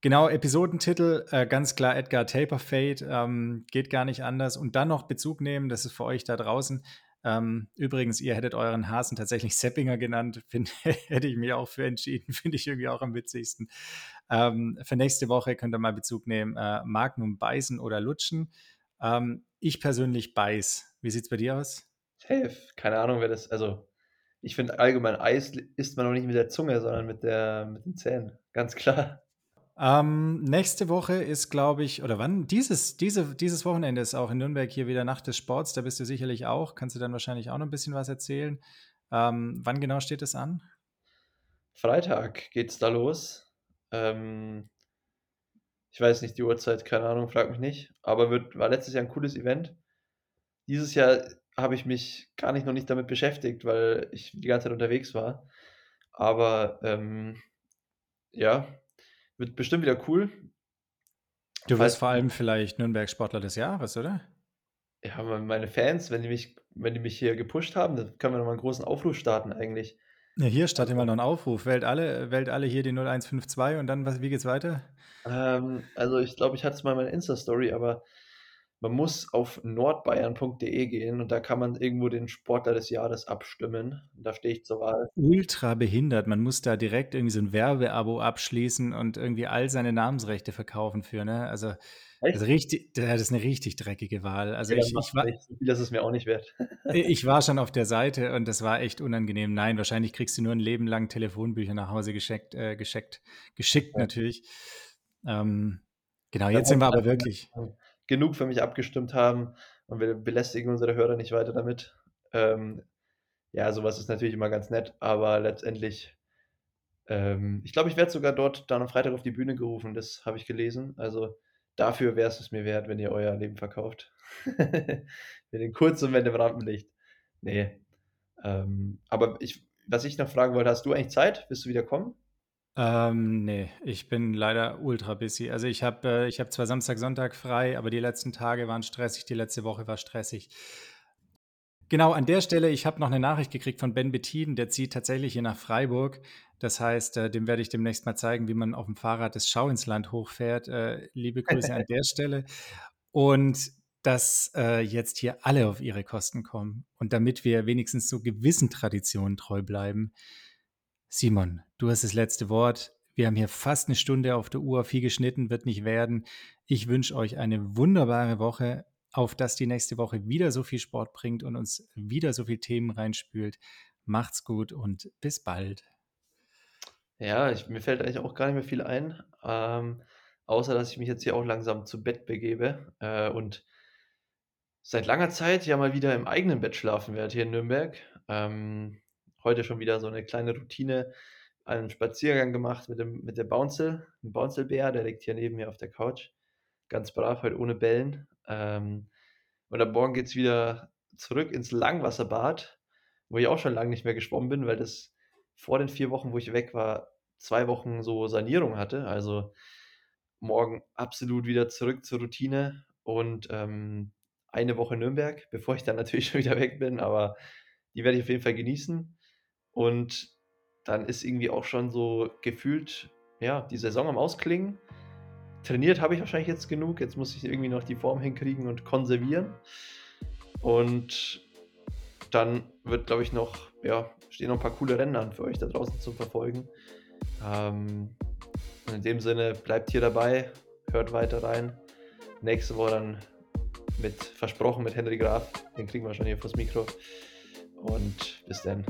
genau, Episodentitel, äh, ganz klar Edgar Taper Fate, ähm, geht gar nicht anders. Und dann noch Bezug nehmen, das ist für euch da draußen. Ähm, übrigens, ihr hättet euren Hasen tatsächlich Seppinger genannt. Find, hätte ich mich auch für entschieden. Finde ich irgendwie auch am witzigsten. Ähm, für nächste Woche könnt ihr mal Bezug nehmen. Äh, Magnum beißen oder lutschen. Ähm, ich persönlich beiß. Wie sieht es bei dir aus? Safe. Keine Ahnung, wer das. Also, ich finde allgemein Eis isst man noch nicht mit der Zunge, sondern mit, der, mit den Zähnen. Ganz klar. Ähm, nächste Woche ist, glaube ich, oder wann? Dieses, diese, dieses Wochenende ist auch in Nürnberg hier wieder Nacht des Sports. Da bist du sicherlich auch. Kannst du dann wahrscheinlich auch noch ein bisschen was erzählen. Ähm, wann genau steht es an? Freitag geht es da los. Ähm, ich weiß nicht die Uhrzeit, keine Ahnung, frag mich nicht. Aber wird, war letztes Jahr ein cooles Event. Dieses Jahr habe ich mich gar nicht noch nicht damit beschäftigt, weil ich die ganze Zeit unterwegs war. Aber ähm, ja, wird bestimmt wieder cool. Du wirst vor allem vielleicht Nürnberg Sportler des Jahres, oder? Ja, meine Fans, wenn die mich, wenn die mich hier gepusht haben, dann können wir nochmal einen großen Aufruf starten eigentlich. Ja, hier starten wir noch einen Aufruf. Wählt alle, wählt alle hier die 0152 und dann, was, wie geht's weiter? Ähm, also ich glaube, ich hatte es mal in meiner Insta-Story, aber man muss auf nordbayern.de gehen und da kann man irgendwo den Sportler des Jahres abstimmen. Da stehe ich zur Wahl. Ultra behindert. Man muss da direkt irgendwie so ein Werbeabo abschließen und irgendwie all seine Namensrechte verkaufen für, ne? Also, also richtig, das ist eine richtig dreckige Wahl. Also ja, ich, ich war, viel ist mir auch nicht wert. ich war schon auf der Seite und das war echt unangenehm. Nein, wahrscheinlich kriegst du nur ein Leben lang Telefonbücher nach Hause geschickt, äh, geschickt, geschickt ja. natürlich. Ähm, genau, jetzt sind wir aber wirklich genug für mich abgestimmt haben und wir belästigen unsere Hörer nicht weiter damit. Ähm, ja, sowas ist natürlich immer ganz nett, aber letztendlich, ähm, ich glaube, ich werde sogar dort dann am Freitag auf die Bühne gerufen, das habe ich gelesen. Also dafür wäre es mir wert, wenn ihr euer Leben verkauft. Mit den kurzen Moment im Rampenlicht. Nee. Ähm, aber ich, was ich noch fragen wollte, hast du eigentlich Zeit? Willst du wieder kommen? Ähm, nee, ich bin leider ultra busy. Also ich habe äh, hab zwar Samstag, Sonntag frei, aber die letzten Tage waren stressig, die letzte Woche war stressig. Genau, an der Stelle, ich habe noch eine Nachricht gekriegt von Ben Bettin, der zieht tatsächlich hier nach Freiburg. Das heißt, äh, dem werde ich demnächst mal zeigen, wie man auf dem Fahrrad das Schau ins Land hochfährt. Äh, liebe Grüße an der Stelle. Und dass äh, jetzt hier alle auf ihre Kosten kommen. Und damit wir wenigstens so gewissen Traditionen treu bleiben, Simon, du hast das letzte Wort. Wir haben hier fast eine Stunde auf der Uhr. Viel geschnitten wird nicht werden. Ich wünsche euch eine wunderbare Woche, auf dass die nächste Woche wieder so viel Sport bringt und uns wieder so viele Themen reinspült. Macht's gut und bis bald. Ja, ich, mir fällt eigentlich auch gar nicht mehr viel ein, ähm, außer dass ich mich jetzt hier auch langsam zu Bett begebe äh, und seit langer Zeit ja mal wieder im eigenen Bett schlafen werde hier in Nürnberg. Ähm, heute schon wieder so eine kleine Routine, einen Spaziergang gemacht mit dem, mit der Bounce, ein Bouncelbär, der liegt hier neben mir auf der Couch. Ganz brav, heute ohne Bellen. Ähm, und am Morgen geht es wieder zurück ins Langwasserbad, wo ich auch schon lange nicht mehr geschwommen bin, weil das vor den vier Wochen, wo ich weg war, zwei Wochen so Sanierung hatte. Also morgen absolut wieder zurück zur Routine und ähm, eine Woche Nürnberg, bevor ich dann natürlich schon wieder weg bin, aber die werde ich auf jeden Fall genießen. Und dann ist irgendwie auch schon so gefühlt, ja, die Saison am Ausklingen. Trainiert habe ich wahrscheinlich jetzt genug. Jetzt muss ich irgendwie noch die Form hinkriegen und konservieren. Und dann wird, glaube ich, noch, ja, stehen noch ein paar coole Rennen an für euch da draußen zu verfolgen. Ähm, in dem Sinne, bleibt hier dabei, hört weiter rein. Nächste Woche dann mit, versprochen, mit Henry Graf. Den kriegen wir schon hier vors Mikro. Und bis dann.